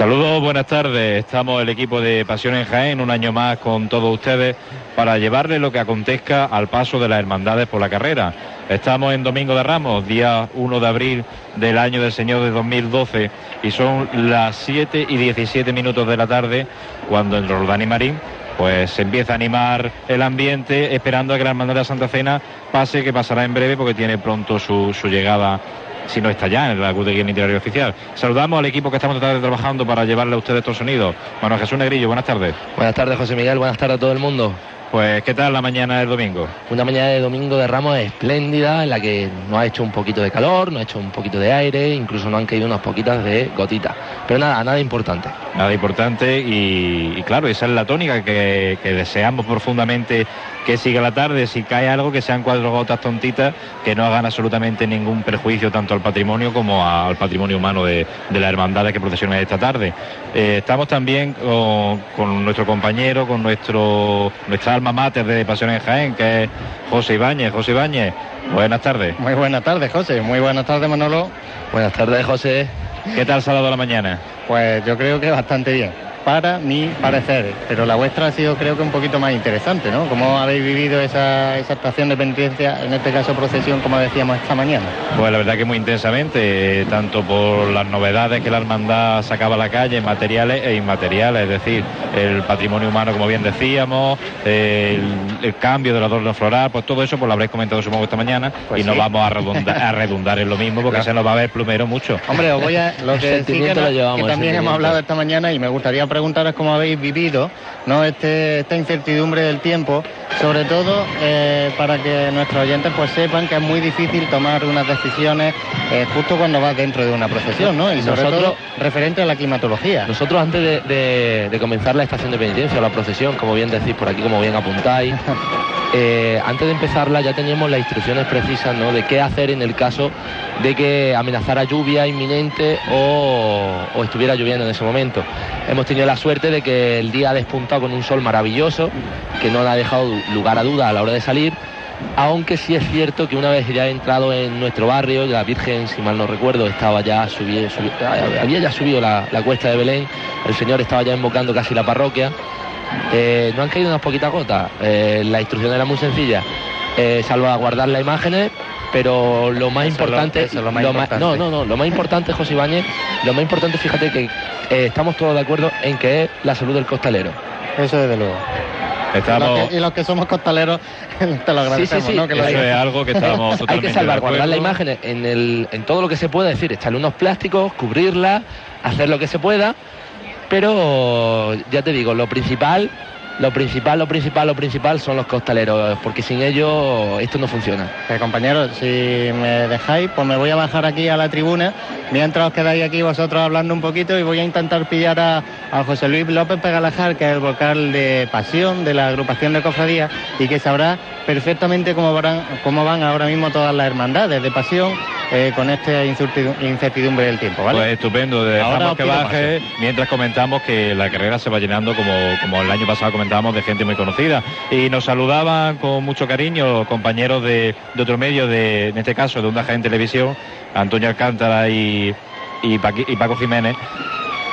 Saludos, buenas tardes. Estamos el equipo de Pasión en Jaén, un año más con todos ustedes para llevarle lo que acontezca al paso de las hermandades por la carrera. Estamos en Domingo de Ramos, día 1 de abril del año del Señor de 2012 y son las 7 y 17 minutos de la tarde cuando en Roldán y Marín pues se empieza a animar el ambiente esperando a que la Hermandad de Santa Cena pase, que pasará en breve porque tiene pronto su, su llegada si no está ya en la en Interior Oficial. Saludamos al equipo que estamos trabajando para llevarle a ustedes estos sonidos. Bueno, Jesús Negrillo, buenas tardes. Buenas tardes, José Miguel, buenas tardes a todo el mundo. Pues, ¿qué tal la mañana del domingo? Una mañana de domingo de Ramos espléndida, en la que nos ha hecho un poquito de calor, nos ha hecho un poquito de aire, incluso nos han caído unas poquitas de gotitas. Pero nada, nada importante. Nada importante y, claro, esa es la tónica que, que, deseamos profundamente que siga la tarde. Si cae algo, que sean cuatro gotas tontitas, que no hagan absolutamente ningún perjuicio tanto al patrimonio como al patrimonio humano de, de las hermandades que procesionan esta tarde. Eh, estamos también con, con, nuestro compañero, con nuestro nuestra alma mater de Pasión en Jaén, que es José Ibáñez. José Ibáñez, buenas tardes. Muy buenas tardes, José. Muy buenas tardes, Manolo. Buenas tardes, José. ¿Qué tal sábado a la mañana? Pues yo creo que bastante bien para mi parecer, pero la vuestra ha sido creo que un poquito más interesante, ¿no? ¿Cómo habéis vivido esa, esa estación de penitencia, en este caso procesión, como decíamos esta mañana? Pues la verdad que muy intensamente, tanto por las novedades que la hermandad sacaba a la calle, materiales e inmateriales, es decir, el patrimonio humano, como bien decíamos, el, el cambio del adorno floral, pues todo eso pues lo habréis comentado supongo esta mañana pues y no vamos a redundar, a redundar en lo mismo porque se nos va a ver plumero mucho. Hombre, os voy a lo que, sí que, no, que también hemos hablado esta mañana y me gustaría preguntaros cómo habéis vivido ¿no? este, esta incertidumbre del tiempo, sobre todo eh, para que nuestros oyentes pues sepan que es muy difícil tomar unas decisiones eh, justo cuando vas dentro de una procesión, ¿no? Y sobre Nosotros- todo referente a la climatología. Nosotros antes de, de- de comenzar la estación de penitencia o la procesión, como bien decís por aquí, como bien apuntáis, eh, antes de empezarla ya teníamos las instrucciones precisas ¿no? de qué hacer en el caso de que amenazara lluvia inminente o, o estuviera lloviendo en ese momento. Hemos tenido la suerte de que el día ha despuntado con un sol maravilloso, que no ha dejado lugar a duda a la hora de salir. Aunque sí es cierto que una vez ya he entrado en nuestro barrio, la Virgen, si mal no recuerdo, estaba ya subi- subi- había ya subido la, la cuesta de Belén, el Señor estaba ya invocando casi la parroquia. Eh, no han caído unas poquitas gotas. Eh, la instrucción era muy sencilla, eh, salvaguardar las imágenes, pero lo más Eso es lo- importante, eso es lo más lo ma- importante. no, no, no, lo más importante, José Ibáñez, lo más importante, fíjate que eh, estamos todos de acuerdo en que es la salud del costalero. Eso desde luego. Estamos, Los que- y los que somos costaleros te lo agradecemos, sí, ¿no? Que lo eso es algo que estamos Hay totalmente que salvaguardar la imagen en, el, en todo lo que se pueda, es decir, echarle unos plásticos, cubrirla, hacer lo que se pueda, pero ya te digo, lo principal, lo principal, lo principal, lo principal son los costaleros, porque sin ellos esto no funciona. Eh, compañeros, si me dejáis, pues me voy a bajar aquí a la tribuna, mientras os quedáis aquí vosotros hablando un poquito y voy a intentar pillar a, José Luis López Pegalajar, que es el vocal de Pasión de la agrupación de cofradías y que sabrá perfectamente cómo van, cómo van ahora mismo todas las hermandades de Pasión eh, con esta incertidu- incertidumbre del tiempo, ¿vale? Pues estupendo, dejamos que baje mientras comentamos que la carrera se va llenando como, como el año pasado comentábamos de gente muy conocida. Y nos saludaban con mucho cariño compañeros de, de otro medio, de, en este caso de Onda Jaén Televisión, Antonio Alcántara y, y, Paqui- y Paco Jiménez,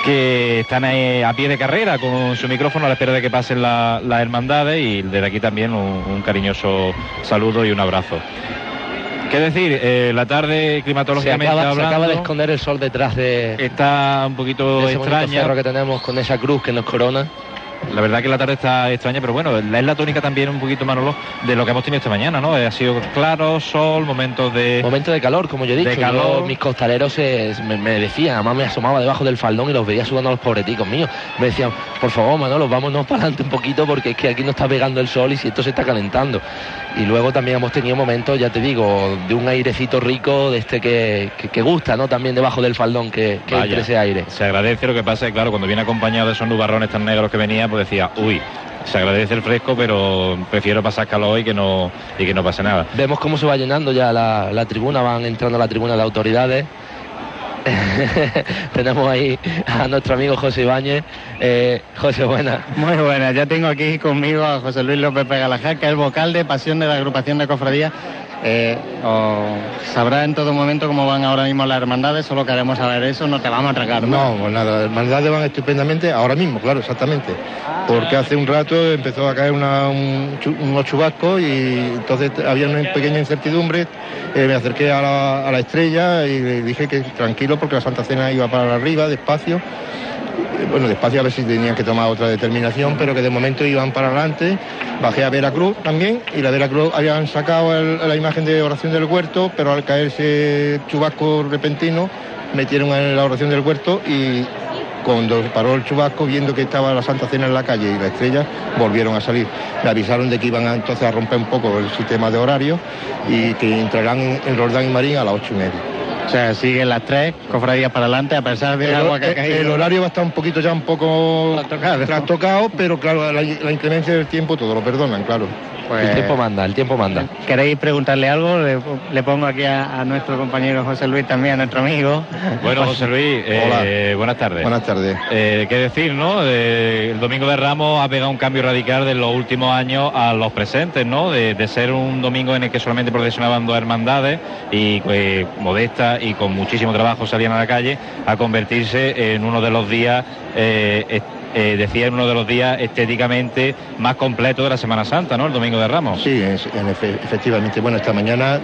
que están a pie de carrera con su micrófono a la espera de que pasen la- las hermandades y desde aquí también un, un cariñoso saludo y un abrazo. ¿Qué decir? Eh, la tarde Se climatológicamente acaba, se hablando, acaba de esconder el sol detrás de, está un poquito de ese extraña. cerro que tenemos con esa cruz que nos corona. La verdad que la tarde está extraña, pero bueno, es la tónica también un poquito, Manolo, de lo que hemos tenido esta mañana, ¿no? Ha sido claro, sol, momentos de... Momento de calor, como yo he dicho. De Yo, calor. mis costaleros se- me, me decían, además me asomaba debajo del faldón y los veía sudando a los pobreticos míos. Me decían, por favor, Manolo, vámonos para adelante un poquito porque es que aquí no está pegando el sol y si esto se está calentando. Y luego también hemos tenido momentos, ya te digo, de un airecito rico, de este que, que, que gusta, ¿no? También debajo del faldón que, que Vaya, entre ese aire. Se agradece lo que pasa, claro, cuando viene acompañado de esos nubarrones tan negros que venía, pues decía, uy, se agradece el fresco, pero prefiero pasar calor y que no, y que no pase nada. Vemos cómo se va llenando ya la, la tribuna, van entrando a la tribuna de autoridades. Tenemos ahí a nuestro amigo José Ibáñez. Eh, José, buena. Muy buena, ya tengo aquí conmigo a José Luis López Pegalajar, que es el vocal de Pasión de la agrupación de cofradías. Eh, sabrá en todo momento cómo van ahora mismo las hermandades, solo queremos saber eso, no te vamos a atracar. No, pues nada, las hermandades van estupendamente ahora mismo, claro, exactamente. Porque hace un rato empezó a caer unos chubascos y entonces había una pequeña incertidumbre. Eh, me acerqué a la, a la estrella y le dije que tranquilo porque la Santa Cena iba para arriba, despacio bueno, despacio a ver si tenían que tomar otra determinación, pero que de momento iban para adelante. Bajé a Veracruz también y la Veracruz habían sacado la imagen de oración del huerto, pero al caerse chubasco repentino metieron en la oración del huerto y cuando paró el chubasco, viendo que estaba la Santa Cena en la calle y la estrella, volvieron a salir. Me avisaron de que iban entonces a romper un poco el sistema de horario y que entrarán en Roldán y Marín a las ocho y media. O sea, siguen las tres cofradías para adelante a pesar del agua que ha caído. El horario va a estar un poquito ya un poco trastocado, pero claro, la, la inclemencia del tiempo todo lo perdonan, claro. Pues, el tiempo manda, el tiempo manda. ¿Queréis preguntarle algo? Le, pongo aquí a, nuestro compañero José Luis también, a nuestro amigo. Bueno, José Luis, eh, buenas tardes. Buenas tardes. Eh, ¿Qué decir, no? el Domingo de Ramos ha pegado un cambio radical de los últimos años a los presentes, ¿no? De, ser un domingo en el que solamente procesionaban dos hermandades y pues, y con muchísimo trabajo salían a la calle, a convertirse en uno de los días eh, eh, decía en uno de los días estéticamente más completo de la Semana Santa, ¿no? El Domingo de Ramos. Sí, efectivamente. Bueno, esta mañana,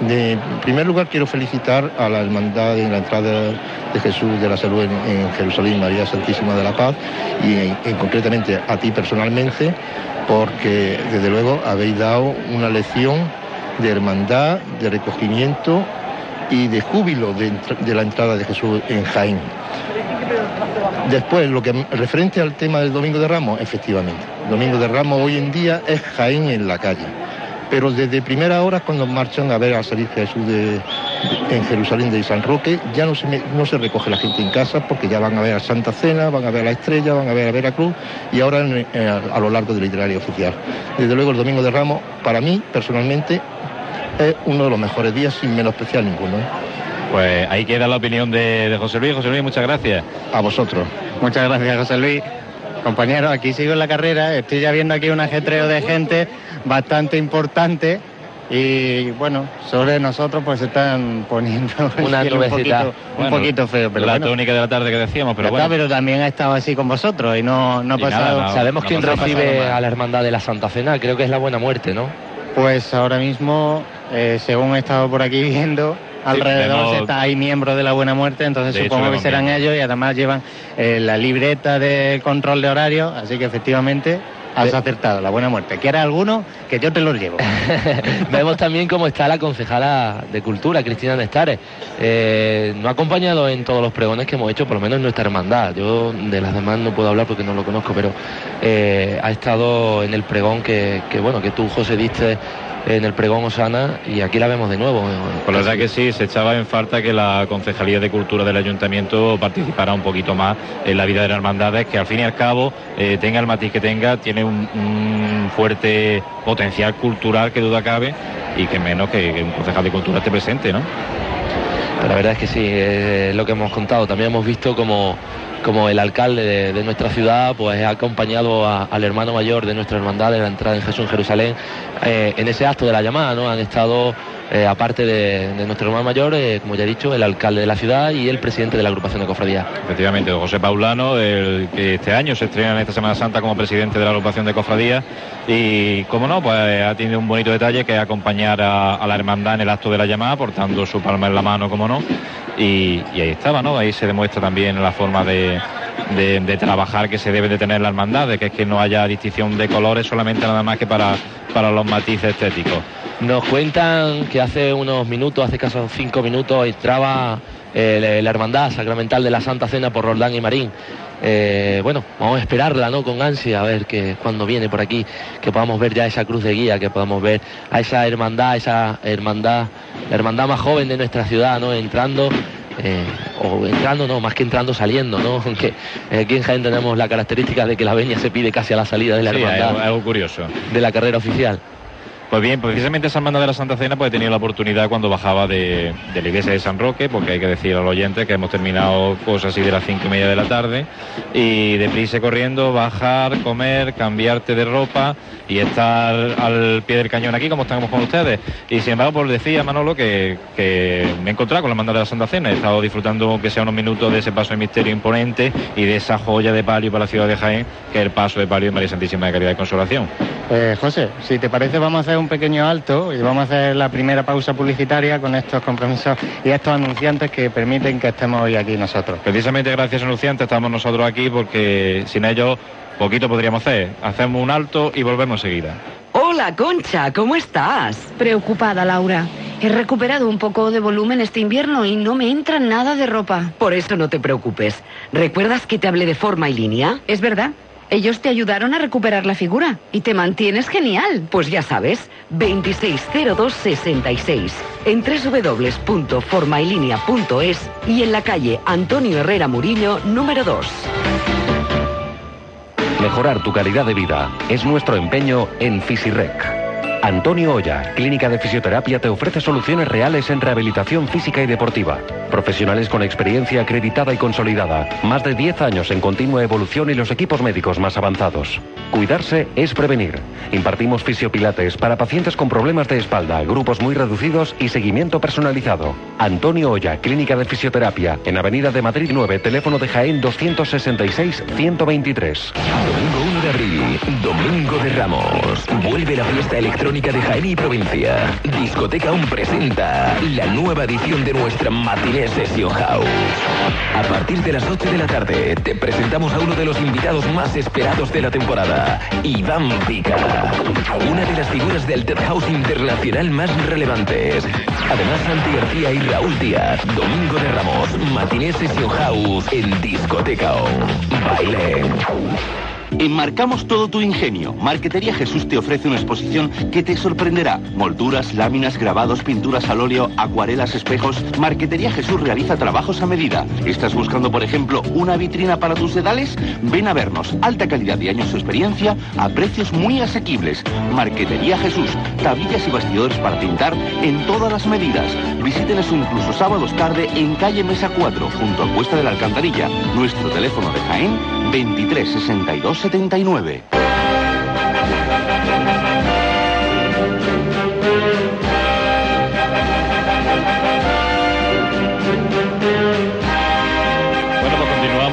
de, en primer lugar, quiero felicitar a la Hermandad en la entrada de Jesús de la Salud en, Jerusalén, María Santísima de la Paz, y concretamente a ti personalmente, porque desde luego habéis dado una lección de hermandad, de recogimiento y de júbilo de la entrada de Jesús en Jaén. Después, lo que referente al tema del Domingo de Ramos, efectivamente. Domingo de Ramos hoy en día es Jaén en la calle. Pero desde primera hora, cuando marchan a ver a salir Jesús de, en Jerusalén de San Roque, ya no se, recoge la gente en casa porque ya van a ver a Santa Cena, van a ver a la Estrella, van a ver a Veracruz y ahora a, lo largo del itinerario oficial. Desde luego el Domingo de Ramos, para mí, personalmente, es uno de los mejores días sin menospreciar ninguno. ¿eh? Pues ahí queda la opinión de, José Luis. José Luis, muchas gracias. A vosotros. Muchas gracias, José Luis. Compañeros, aquí sigo en la carrera. Estoy ya viendo aquí un ajetreo de gente bastante importante. Y bueno, sobre nosotros pues se están poniendo una un poquito, feo. Pero la tónica de la tarde que decíamos, pero bueno. pero también ha estado así con vosotros y no, no ha pasado. Sabemos quién recibe a la hermandad de la Santa Cena, creo que es la buena muerte, ¿no? Pues ahora mismo, eh, según he estado por aquí viendo, alrededor está, hay miembros de la Buena Muerte, entonces supongo que serán ellos y además llevan eh, la libreta de control de horario, así que efectivamente has acertado, la Buena Muerte. ¿Quieres alguno? Que yo te los llevo. Vemos también cómo está la concejala de Cultura, Cristina Nestares. Eh, no ha acompañado en todos los pregones que hemos hecho, por lo menos en nuestra hermandad. Yo de las demás no puedo hablar porque no lo conozco, pero eh, ha estado en el pregón que, que, bueno, que tú, José, diste en el pregón Osana y aquí la vemos de nuevo. Por la verdad que sí, se echaba en falta que la Concejalía de Cultura del Ayuntamiento participara un poquito más en la vida de las hermandades, que al fin y al cabo eh, tenga el matiz que tenga, tiene un, fuerte potencial cultural que duda cabe y que menos que, un concejal de cultura esté presente, ¿no? La verdad es que sí, es lo que hemos contado. También hemos visto como como el alcalde de, nuestra ciudad pues ha acompañado al hermano mayor de nuestra hermandad de la entrada en Jesús en Jerusalén eh, en ese acto de la llamada, ¿no? Han estado eh, aparte de, nuestro hermano mayor, eh, como ya he dicho, el alcalde de la ciudad y el presidente de la agrupación de cofradía. Efectivamente, José Paulano, el que este año se estrena en esta Semana Santa como presidente de la agrupación de cofradía y, como no, pues ha tenido un bonito detalle que es acompañar a, la hermandad en el acto de la llamada, portando su palma en la mano, como no, y, ahí estaba, ¿no? Ahí se demuestra también la forma de, trabajar que se debe de tener la hermandad, de que es que no haya distinción de colores solamente nada más que para, para los matices estéticos. Nos cuentan que hace unos minutos, hace casi cinco minutos, entraba eh, la hermandad sacramental de la Santa Cena por Roldán y Marín. Eh, bueno, vamos a esperarla, ¿no? Con ansia, a ver que cuando viene por aquí, que podamos ver ya esa cruz de guía, que podamos ver a esa hermandad, esa hermandad, la hermandad más joven de nuestra ciudad, ¿no? Entrando eh, o entrando, no, más que entrando, saliendo, ¿no? Aunque aquí en Jaén tenemos la característica de que la veña se pide casi a la salida de la hermandad. algo curioso. De la carrera oficial. Pues bien, precisamente esa hermandad de la Santa Cena pues he tenido la oportunidad cuando bajaba de, la iglesia de San Roque, porque hay que decir al oyente que hemos terminado cosas así de las cinco y media de la tarde, y deprisa corriendo, bajar, comer, cambiarte de ropa y estar al pie del cañón aquí como estamos con ustedes. Y sin embargo, pues decía Manolo que, que me he encontrado con la hermandad de la Santa Cena, he estado disfrutando aunque sea unos minutos de ese paso de misterio imponente y de esa joya de palio para la ciudad de Jaén, que es el paso de palio de María Santísima de Caridad y Consolación. Eh, José, si te parece vamos a hacer un pequeño alto y vamos a hacer la primera pausa publicitaria con estos compromisos y estos anunciantes que permiten que estemos hoy aquí nosotros. Precisamente gracias anunciantes estamos nosotros aquí porque sin ellos poquito podríamos hacer. Hacemos un alto y volvemos enseguida. Hola, Concha, ¿cómo estás? Preocupada, Laura. He recuperado un poco de volumen este invierno y no me entra nada de ropa. Por eso no te preocupes. ¿Recuerdas que te hablé de forma y línea? Es verdad. Ellos te ayudaron a recuperar la figura y te mantienes genial. Pues ya sabes, 260266 en www.formaylinea.es y en la calle Antonio Herrera Murillo, número 2. Mejorar tu calidad de vida es nuestro empeño en Fisirec. Antonio Olla, Clínica de Fisioterapia, te ofrece soluciones reales en rehabilitación física y deportiva. Profesionales con experiencia acreditada y consolidada. Más de 10 años en continua evolución y los equipos médicos más avanzados. Cuidarse es prevenir. Impartimos fisiopilates para pacientes con problemas de espalda, grupos muy reducidos y seguimiento personalizado. Antonio Olla, Clínica de Fisioterapia, en Avenida de Madrid 9, teléfono de Jaén 266-123. Domingo 1 de abril, Domingo de Ramos. Vuelve la fiesta electrónica de Jaén y provincia. Discoteca aún presenta la nueva edición de nuestra Matiné Session House. A partir de las 8 de la tarde te presentamos a uno de los invitados más esperados de la temporada, Iván Pica. Una de las figuras del Dead House internacional más relevantes. Además, Santi García y Raúl Díaz. Domingo de Ramos, Matiné Session House en Discoteca On. Baile. Enmarcamos todo tu ingenio. Marquetería Jesús te ofrece una exposición que te sorprenderá. Molduras, láminas, grabados, pinturas al óleo, acuarelas, espejos. Marquetería Jesús realiza trabajos a medida. ¿Estás buscando, por ejemplo, una vitrina para tus sedales? Ven a vernos. Alta calidad y años de experiencia a precios muy asequibles. Marquetería Jesús. Tablillas y bastidores para pintar en todas las medidas. Visítenos incluso sábados tarde en calle Mesa 4, junto a Cuesta de la Alcantarilla. Nuestro teléfono de Jaén 23 62 79.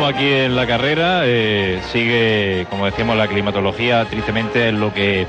Aquí en la carrera. eh, sigue, como decíamos, la climatología, tristemente es lo que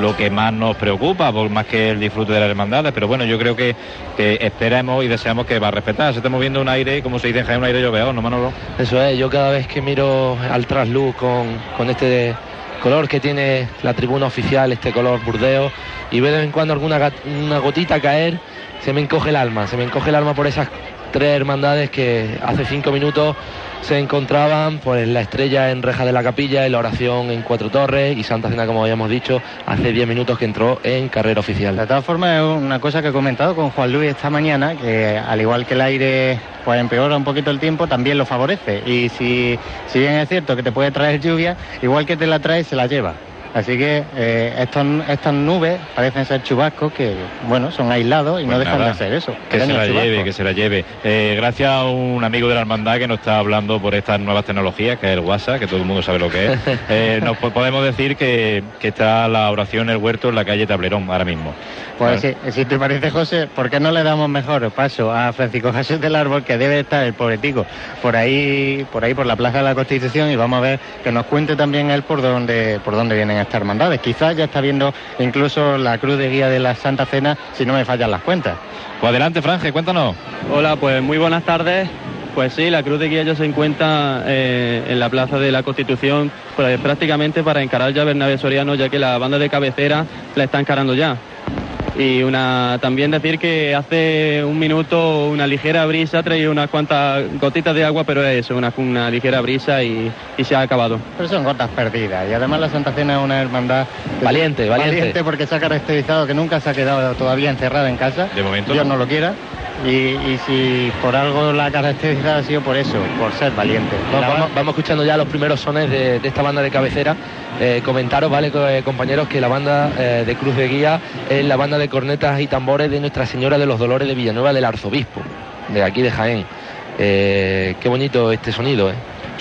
lo que más nos preocupa, por más que el disfrute de las hermandades, pero bueno, yo creo que, esperemos y deseamos que va a respetar. Se está moviendo un aire, como se dice un aire lloveado, ¿no, Manolo? Eso es, yo cada vez que miro al trasluz con, con este color que tiene la tribuna oficial, este color burdeo, y veo de vez en cuando alguna una gotita caer, se me encoge el alma, se me encoge el alma por esas tres hermandades que hace cinco minutos se encontraban pues la estrella en reja de la capilla y la oración en cuatro torres y Santa Cena como habíamos dicho hace diez minutos que entró en carrera oficial. De todas formas, es una cosa que he comentado con Juan Luis esta mañana, que al igual que el aire pues empeora un poquito el tiempo, también lo favorece. Y si, si bien es cierto que te puede traer lluvia, igual que te la trae, se la lleva. Así que eh, estos, estas nubes parecen ser chubascos que, bueno, son aislados y no Pues dejan nada, de ser eso. Que se la lleve, que se la lleve. Eh, gracias a un amigo de la hermandad que nos está hablando por estas nuevas tecnologías, que es el WhatsApp, que todo el mundo sabe lo que es, eh, nos po- podemos decir que, que está la oración el huerto en la calle Tablerón ahora mismo. Pues sí, si te parece, José, ¿por qué no le damos mejor paso a Francisco Jesús del Árbol, que debe estar el pobretico por ahí, por ahí, por la Plaza de la Constitución, y vamos a ver que nos cuente también él por dónde, por dónde vienen estas hermandades. Quizás ya está viendo incluso la cruz de guía de la Santa Cena, si no me fallan las cuentas. Pues adelante, Franje, cuéntanos. Hola, pues muy buenas tardes. Pues sí, la Cruz de Guía ya se encuentra eh, en la Plaza de la Constitución pues, prácticamente para encarar ya a Bernabé Soriano, ya que la banda de cabecera la está encarando ya. Y una, también decir que hace un minuto una ligera brisa, ha traído unas cuantas gotitas de agua, pero es eso, una, una ligera brisa y, y se ha acabado. Pero son gotas perdidas. Y además la Santa Cena es una hermandad Valiente, valiente. porque se ha caracterizado que nunca se ha quedado todavía encerrada en casa. De momento Dios no. no lo quiera. Y, y si por algo la característica ha sido por eso, por ser valiente. Vamos, vamos escuchando ya los primeros sones de, de esta banda de cabecera. Eh, comentaros, ¿vale, eh, compañeros? Que la banda eh, de Cruz de Guía es la banda de cornetas y tambores de Nuestra Señora de los Dolores de Villanueva del Arzobispo, de aquí de Jaén. Qué bonito este sonido.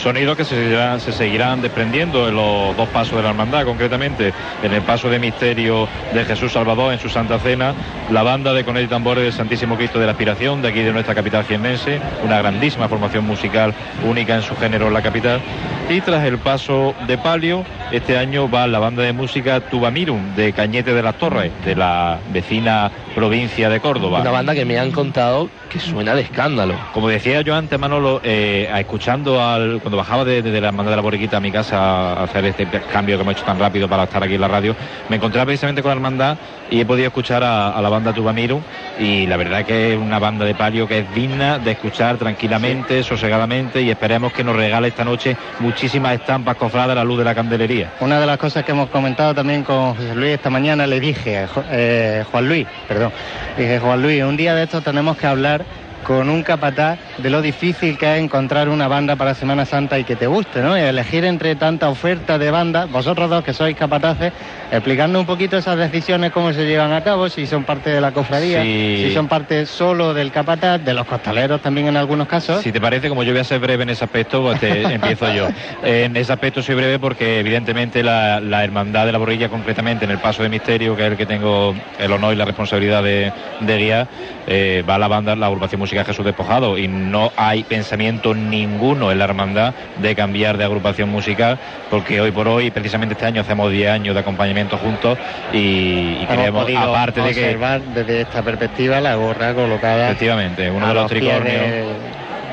Sonidos que se seguirán, se seguirán desprendiendo en los dos pasos de la hermandad, concretamente en el paso de misterio de Jesús Salvador en su Santa Cena, la banda de Conel y Tambores del Santísimo Cristo de la Aspiración, de aquí de nuestra capital jiennense, una grandísima formación musical única en su género en la capital. Y tras el paso de palio, este año va la banda de música Tubamirum de Cañete de las Torres, de la vecina provincia de Córdoba. Una banda que me han contado que suena de escándalo. Como decía yo antes, Manolo, eh, escuchando al, cuando bajaba de, de la hermandad de la borriquita a mi casa a hacer este cambio que hemos hecho tan rápido para estar aquí en la radio, me encontraba precisamente con la hermandad y he podido escuchar a, a la banda Tubamiru y la verdad que es una banda de palio que es digna de escuchar tranquilamente, sosegadamente y esperemos que nos regale esta noche muchísimas estampas cofradas a la luz de la candelería. Una de las cosas que hemos comentado también con José Luis esta mañana, le dije, Jo- eh, Juan Luis, perdón, dije, Juan Luis, un día de estos tenemos que hablar con un capataz de lo difícil que es encontrar una banda para Semana Santa y que te guste, ¿no? Y elegir entre tanta oferta de bandas, vosotros dos que sois capataces, explicando un poquito esas decisiones, cómo se llevan a cabo, si son parte de la cofradía, Sí. si son parte solo del capataz, de los costaleros también en algunos casos. Si te parece, como yo voy a ser breve en ese aspecto, pues te empiezo yo. En ese aspecto soy breve porque evidentemente la, la hermandad de la borrilla, concretamente en el paso de misterio, que es el que tengo el honor y la responsabilidad de, de guiar, eh, va la banda, la agrupación musical Jesús Despojado y no hay pensamiento ninguno en la hermandad de cambiar de agrupación musical porque hoy por hoy, precisamente este año, hacemos 10 años de acompañamiento juntos y, y queremos, aparte de que observar desde esta perspectiva la gorra colocada efectivamente uno de los tricornios de,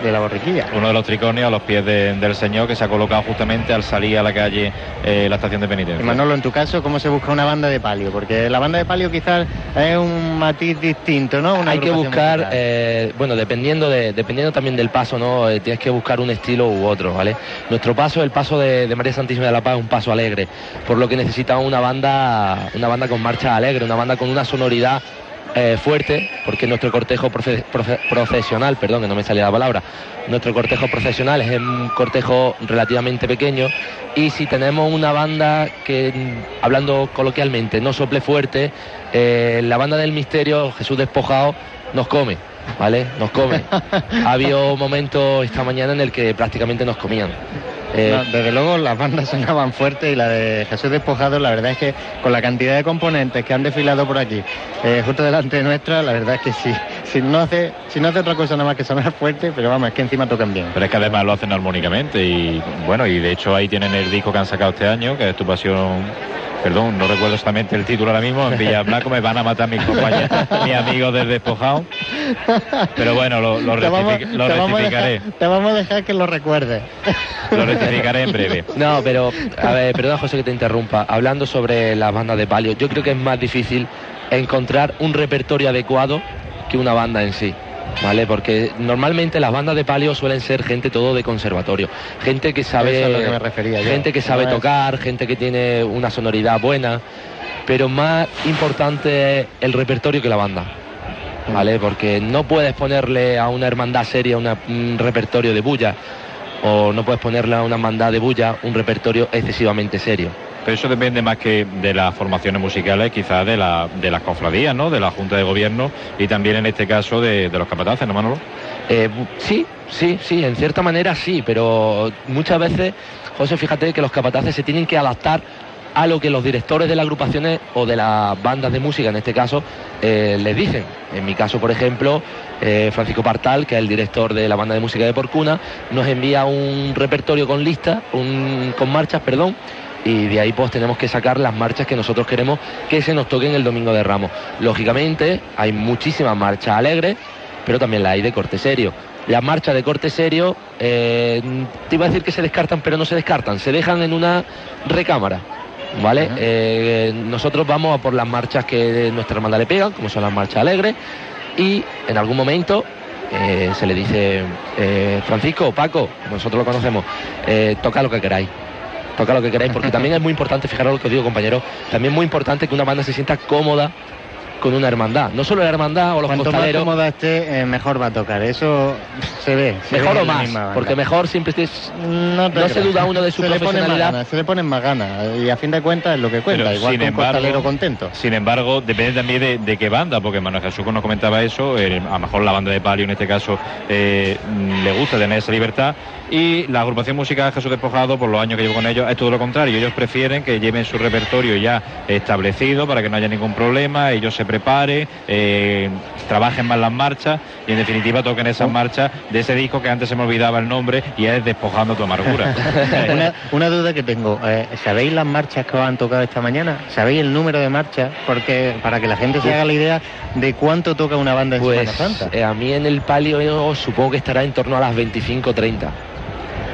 de la borriquilla. uno de los tricornios a los pies de- del Señor que se ha colocado justamente al salir a la calle eh, la estación de Y penitencia. Manolo, en tu caso, ¿cómo se busca una banda de palio? Porque la banda de palio quizás es un matiz distinto, ¿no? Una Hay que buscar, eh, bueno, dependiendo de, dependiendo también del paso, ¿no? Eh, tienes que buscar un estilo u otro, ¿vale? Nuestro paso, el paso de, de María Santísima de la Paz, es un paso alegre, por lo que necesitamos una banda, una banda con marcha alegre, una banda con una sonoridad eh, fuerte, porque nuestro cortejo proce- proce- procesional, perdón, que no me salía la palabra, nuestro cortejo procesional es un cortejo relativamente pequeño y si tenemos una banda que, hablando coloquialmente, no sople fuerte, eh, la banda del misterio, Jesús Despojado, nos come, ¿vale? Nos come. ha habido momentos esta mañana en el que prácticamente nos comían. Eh, No, desde luego las bandas sonaban fuertes y la de Jesús Despojado, la verdad es que con la cantidad de componentes que han desfilado por aquí, eh, justo delante de nuestra, la verdad es que sí, si no hace, si no hace otra cosa nada más que sonar fuerte, pero vamos, es que encima tocan bien. Pero es que además lo hacen armónicamente y bueno, y de hecho ahí tienen el disco que han sacado este año, que es Tu Pasión, perdón, no recuerdo exactamente el título ahora mismo, en Villa Blanco me van a matar mis compañeros, mis amigos del despojado, pero bueno, lo, lo Te vamos- rectific- lo te vamos a dejar- te vamos a dejar que lo recuerdes. lo rectificaré en breve. No, pero, a ver, perdona José que te interrumpa. Hablando sobre las bandas de palio, yo creo que es más difícil encontrar un repertorio adecuado que una banda en sí. ¿Vale? Porque normalmente las bandas de palio suelen ser gente todo de conservatorio, gente que sabe, Eso es lo que me refería yo. gente que sabe No es- tocar, gente que tiene una sonoridad buena, pero más importante es el repertorio que la banda. ¿Vale? Porque no puedes ponerle a una hermandad seria una- un repertorio de bulla o no puedes ponerle a una hermandad de bulla un repertorio excesivamente serio. Pero eso depende más que de las formaciones musicales, quizás de, la, de las cofradías, ¿no? De la Junta de Gobierno y también en este caso de, los capataces, ¿no, Manolo? Eh, sí, sí, sí, en cierta manera sí, pero muchas veces, José, fíjate que los capataces se tienen que adaptar a lo que los directores de las agrupaciones o de las bandas de música, en este caso, eh, les dicen. En mi caso, por ejemplo, eh, Francisco Partal, que es el director de la banda de música de Porcuna, nos envía un repertorio con listas, con marchas, perdón, y de ahí pues tenemos que sacar las marchas que nosotros queremos que se nos toquen el domingo de Ramos. Lógicamente hay muchísimas marchas alegres, pero también las hay de corte serio. Las marchas de corte serio, eh, te iba a decir que se descartan, pero no se descartan, se dejan en una recámara. ¿Vale? Eh, nosotros vamos a por las marchas que nuestra hermandad le pegan, como son las marchas alegres, y en algún momento eh, se le dice, eh, Francisco, Paco, nosotros lo conocemos, eh, toca lo que queráis. Toca lo que queráis, porque también es muy importante, fijaros lo que os digo, compañero, también es muy importante que una banda se sienta cómoda con una hermandad. No solo la hermandad o los Cuanto más cómoda esté, eh, mejor va a tocar. Eso se ve. se Mejor ve o más, porque mejor siempre estés. No, se duda uno de su se le ponen más profesionalidad. ganas, se le ponen más ganas. Y a fin de cuentas es lo que cuenta. Pero, igual sin que un embargo- costalero contento. Sin embargo, depende también de, de qué banda, porque Manuel Jesús nos comentaba eso, eh, a lo mejor la banda de Palio en este caso eh, le gusta tener esa libertad y la agrupación musical Jesús Despojado, por los años que llevo con ellos, es todo lo contrario, ellos prefieren que lleven su repertorio ya establecido para que no haya ningún problema, ellos se preparen, eh, trabajen más las marchas y en definitiva toquen esas marchas de ese disco que antes se me olvidaba el nombre y es Despojando tu amargura. una, una duda que tengo. eh, ¿Sabéis las marchas que os han tocado esta mañana? ¿Sabéis el número de marchas? Porque para que la gente se haga la idea de cuánto toca una banda en Pues Semana Santa. eh, a mí en el palio yo supongo que estará en torno a las 25-30.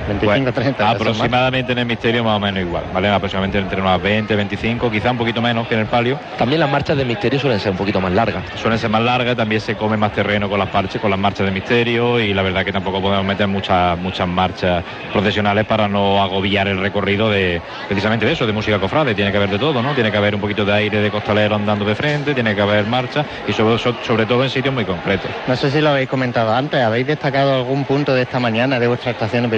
25, 30. Aproximadamente en el misterio más o menos igual, ¿vale? Aproximadamente entre unas 20, 25, quizá un poquito menos que en el palio. También las marchas de misterio suelen ser un poquito más largas. Suelen ser más largas, también se come más terreno con las parches, con las marchas de misterio y la verdad que tampoco podemos meter muchas muchas marchas procesionales para no agobiar el recorrido de precisamente de eso, de música cofrade. Tiene que haber de todo, ¿no? Tiene que haber un poquito de aire de costalero andando de frente, tiene que haber marcha y sobre, so- sobre todo en sitios muy concretos. No sé si lo habéis comentado antes, ¿habéis destacado algún punto de esta mañana de vuestra estación de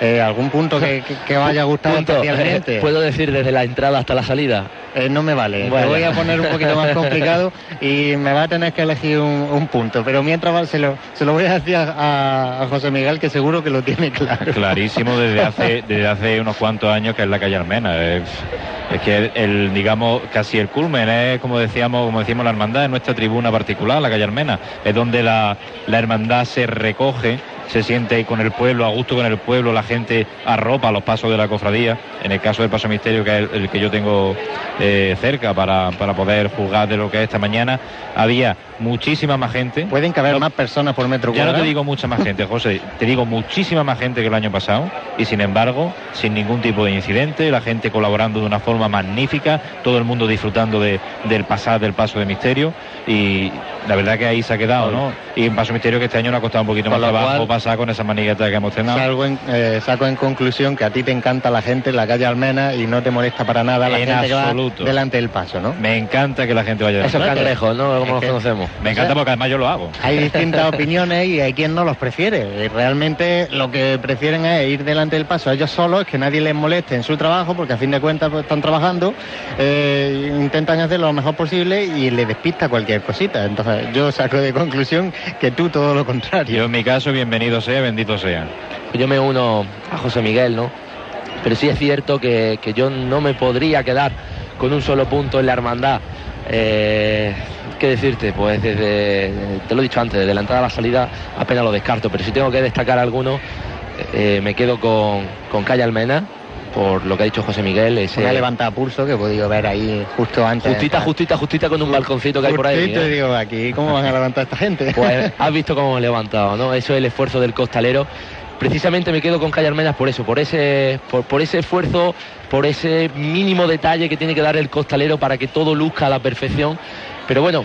Eh, ¿Algún punto que, que- que os haya gustado Punto, especialmente? eh, ¿Puedo decir desde la entrada hasta la salida? Eh, no me vale, Bueno. te voy a poner un poquito más complicado y me va a tener que elegir un, un punto, pero mientras va- se lo, se lo voy a decir a, a José Miguel que seguro que lo tiene claro. Clarísimo desde hace desde hace unos cuantos años que es la calle Almena. Es, es que el, el, digamos casi el culmen es como decíamos como decíamos la hermandad es nuestra tribuna particular, la calle Almena. Es donde la, la hermandad se recoge, se siente ahí con el pueblo, a gusto con el pueblo, la gente arropa los pasos de la cofradía. En el caso del paso misterio, que es el, el que yo tengo eh, cerca para, para poder juzgar de lo que es esta mañana, había muchísima más gente. Pueden caber más personas por metro Ya no cuadrado. te digo mucha más gente, José, te digo muchísima más gente que el año pasado y sin embargo, sin ningún tipo de incidente, la gente colaborando de una forma magnífica, todo el mundo disfrutando de- del pasar del paso de misterio y la verdad que ahí se ha quedado, ¿no? Y un paso misterio que este año nos ha costado un poquito Con más trabajo cual- pasar con esa manigueta que hemos tenido. Salgo en, eh, saco en conclusión que a ti te encanta la gente en la calle Almena y no te molesta para nada la En gente que va delante del paso, ¿no? Me encanta que la gente vaya Esos delante. cangrejos, ¿no? Como los que- conocemos. Me encanta porque además yo lo hago. Hay distintas opiniones y hay quien no los prefiere. Y realmente lo que prefieren es ir delante del paso ellos solos, que nadie les moleste en su trabajo, porque a fin de cuentas pues, están trabajando, eh, intentan hacer lo mejor posible y les despista cualquier cosita. Entonces yo saco de conclusión que tú todo lo contrario. Yo en mi caso, bienvenido sea, bendito sea. Yo me uno a José Miguel, ¿no? Pero sí es cierto que, que yo no me podría quedar con un solo punto en la hermandad. Eh, ¿Qué decirte? Pues desde, te lo he dicho antes, desde la entrada a la salida apenas lo descarto, pero si tengo que destacar alguno, eh, me quedo con, con Calle Almena, por lo que ha dicho José Miguel. Ese, Una levantada pulso que he podido ver ahí justo antes. justita, justita, justita con un balconcito que hay por ahí. ¿eh? digo, aquí, ¿cómo van a levantar esta gente? Pues has visto cómo hemos levantado, ¿no? Eso es el esfuerzo del costalero. Precisamente me quedo con Calle Almenas por eso, por ese, por, por ese esfuerzo, por ese mínimo detalle que tiene que dar el costalero para que todo luzca a la perfección. Pero bueno,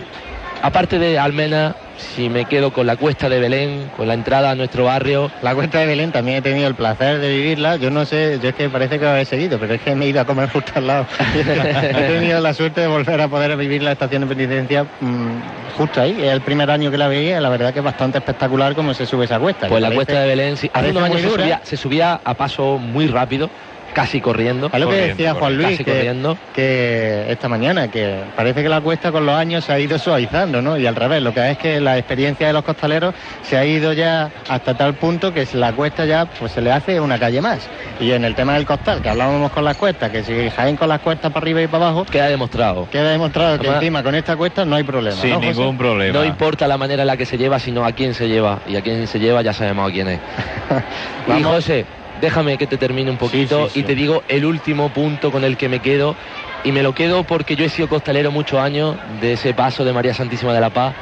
aparte de Almena, si me quedo con la cuesta de Belén, con la entrada a nuestro barrio, La cuesta de Belén también he tenido el placer de vivirla. Yo no sé, yo es que parece que lo he seguido, pero es que me he ido a comer justo al lado. he tenido la suerte de volver a poder vivir la estación de penitencia mm, justo ahí. Es el primer año que la veía, la verdad que es bastante espectacular cómo se sube esa cuesta. pues la parece- cuesta de Belén, sí, hace unos años se subía, se subía a paso muy rápido, casi corriendo. Es lo que decía Juan. Luis, Casi que, corriendo. que esta mañana, que parece que la cuesta con los años se ha ido suavizando, ¿no? Y al revés, lo que es que la experiencia de los costaleros se ha ido ya hasta tal punto que la cuesta ya pues se le hace una calle más. Y en el tema del costal, que hablábamos con las cuestas, que si Jaén con las cuestas para arriba y para abajo, Queda demostrado. queda demostrado que encima con esta cuesta no hay problema. Sin ¿no, José? ningún problema. No importa la manera en la que se lleva, sino a quién se lleva. Y a quién se lleva ya sabemos a quién es. y Vamos. José, déjame que te termine un poquito Sí, sí, sí. y te digo el último punto con el que me quedo. Y me lo quedo porque yo he sido costalero muchos años de ese paso de María Santísima de la Paz.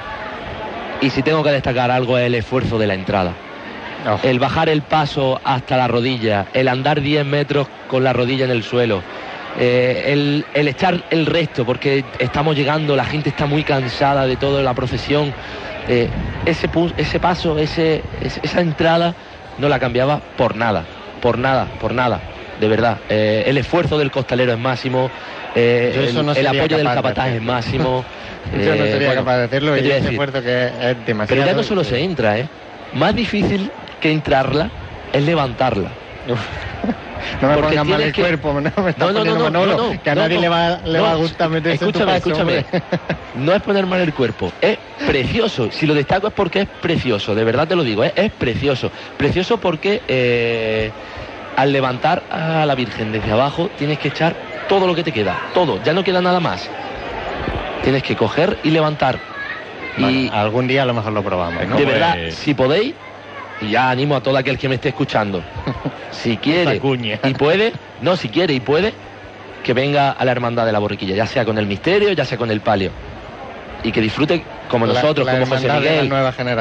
Y si tengo que destacar algo es el esfuerzo de la entrada. Oh. El bajar el paso hasta la rodilla, el andar 10 metros con la rodilla en el suelo, eh, el, el echar el resto, porque estamos llegando, la gente está muy cansada de toda la procesión. eh, ese, paso, ese, esa entrada, no la cambiaba por nada, por nada, por nada. de verdad. Eh, el esfuerzo del costalero es máximo, eh, el, no el sería apoyo del de capataz hacer. es máximo. Yo no Eh, sería bueno, capaz de hacerlo es demasiado. Pero ya no solo se entra, ¿eh? Más difícil que entrarla es levantarla. No me pongas mal el que- cuerpo, no me estás No, no, no, Manolo, no, no, que a no, nadie no. le va, le No, va a gustar meterse en tu escúchame, paso, escúchame. No es poner mal el cuerpo, es precioso. Si lo destaco es porque es precioso, de verdad te lo digo, ¿eh? es precioso. Precioso porque eh, al levantar a la Virgen desde abajo tienes que echar todo lo que te queda, todo, ya no queda nada más. Tienes que coger y levantar. y Bueno, algún día a lo mejor lo probamos, ¿no? de pues- verdad, si podéis, y ya animo a todo aquel que me esté escuchando, si quiere y puede, no, si quiere y puede, que venga a la hermandad de la borriquilla, ya sea con el misterio, ya sea con el palio. Y que disfrute como La- nosotros, la como José Miguel,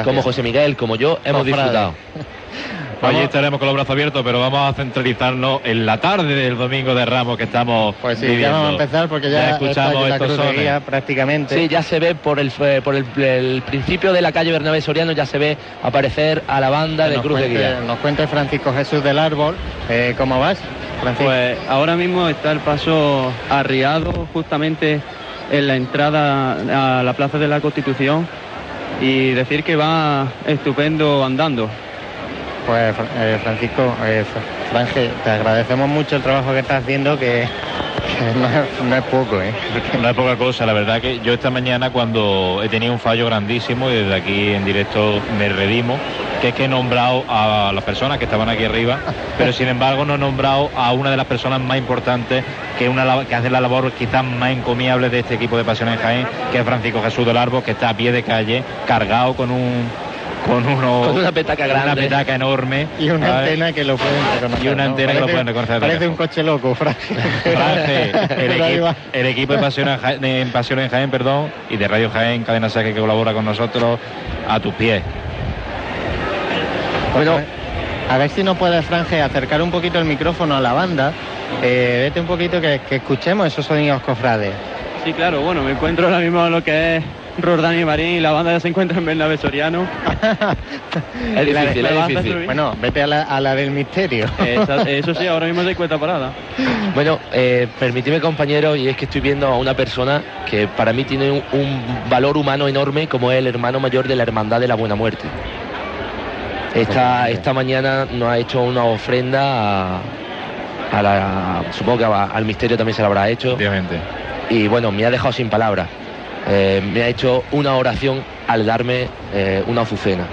como José Miguel, como yo, hemos Cofrade. disfrutado. Allí estaremos con los brazos abiertos, pero vamos a centralizarnos en la tarde del domingo de Ramos que estamos Pues sí, viviendo. ya vamos a empezar porque ya, escuchamos la estos sones. prácticamente. Sí, ya se ve por el eh, por el, el principio de la calle Bernabé Soriano, ya se ve aparecer a la banda Que de Cruz de cuente, Guía. Nos cuenta Francisco Jesús del Árbol. Eh, ¿Cómo vas, Francisco? Pues ahora mismo está el paso arriado justamente en la entrada a la Plaza de la Constitución y decir que va estupendo andando. Pues eh, Francisco, eh, Fr- Franje, te agradecemos mucho el trabajo que estás haciendo, que, no, es, poco, ¿eh? No es poca cosa, la verdad que yo esta mañana cuando he tenido un fallo grandísimo y desde aquí en directo me redimo, que es que he nombrado a las personas que estaban aquí arriba, pero sin embargo no he nombrado a una de las personas más importantes que, una, que hace la labor quizás más encomiable de este equipo de Pasión en Jaén, que es Francisco Jesús del Árbol, que está a pie de calle, cargado con un con, uno, Con una petaca con Una grande. petaca enorme. Y una ¿sabes? antena que lo pueden reconocer. Y una ¿no? antena que lo Parece- pueden reconocer de Parece un coche loco, Franje. Franje, el, el equipo de Pasión en, Jaén, en Pasión en Jaén, perdón, y de Radio Jaén, Cadena Saque que colabora con nosotros, a tus pies. Bueno, a ver si nos puedes, Franje, acercar un poquito el micrófono a la banda. Eh, vete un poquito que, que escuchemos esos sonidos cofrades. Sí, claro, bueno, me encuentro ahora mismo en lo que es Roldán y Marín y la banda ya se encuentra en Bernabé Soriano. Es difícil, es difícil. Bueno, vete a la, a la del misterio. Esa- eso sí, ahora mismo se encuentra parada. Bueno, eh, permíteme compañero, y es que estoy viendo a una persona que para mí tiene un, un valor humano enorme como es el hermano mayor de la Hermandad de la Buena Muerte. Esta, esta mañana nos ha hecho una ofrenda a, a la, supongo que a- al misterio también se la habrá hecho. Obviamente. Y bueno, me ha dejado sin palabras. Eh, me ha hecho una oración al darme eh, una azucena.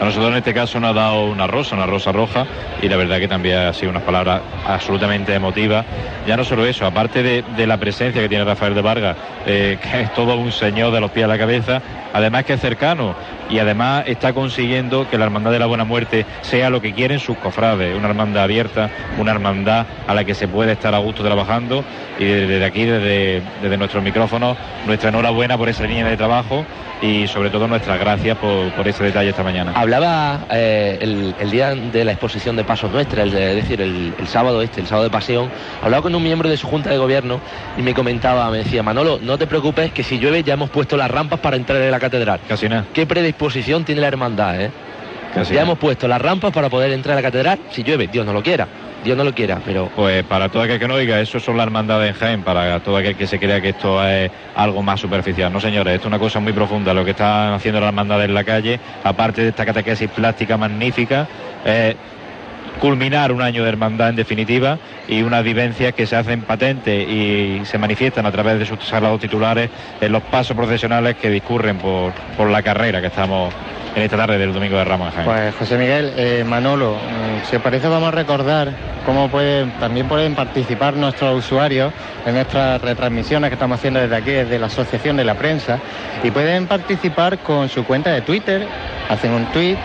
A nosotros en este caso nos ha dado una rosa, una rosa roja, y la verdad que también ha sido unas palabras absolutamente emotivas. Ya no solo eso, aparte de, de la presencia que tiene Rafael de Vargas, eh, que es todo un señor de los pies a la cabeza, además que es cercano y además está consiguiendo que la Hermandad de la Buena Muerte sea lo que quieren sus cofrades, una hermandad abierta, una hermandad a la que se puede estar a gusto trabajando y desde aquí, desde, desde nuestros micrófonos, nuestra enhorabuena por esa línea de trabajo y sobre todo nuestras gracias por, por ese detalle esta mañana. Hablaba eh, el, el día de la exposición de Pasos Nuestra, el es decir, el, el sábado este, el sábado de Pasión, hablaba con un miembro de su junta de gobierno y me comentaba, me decía, Manolo, no te preocupes que si llueve ya hemos puesto las rampas para entrar en la catedral. Casi nada. ¿Qué predisposición tiene la hermandad, eh? Casi ya hemos puesto las rampas para poder entrar a la catedral si llueve, Dios no lo quiera, Dios no lo quiera, pero Pues para todo aquel que no oiga, eso son las hermandades en Jaén, para todo aquel que se crea que esto es algo más superficial. No, señores, esto es una cosa muy profunda. Lo que están haciendo las hermandades en la calle, aparte de esta catequesis plástica magnífica, culminar un año de hermandad en definitiva y unas vivencias que se hacen patentes y se manifiestan a través de sus sagrados titulares en los pasos procesionales que discurren por, por la carrera que estamos en esta tarde del Domingo de Ramos. Pues José Miguel, eh, Manolo, mm, si os parece vamos a recordar cómo pueden, también pueden participar nuestros usuarios en nuestras retransmisiones que estamos haciendo desde aquí, desde la Asociación de la Prensa, y pueden participar con su cuenta de Twitter, hacen un tweet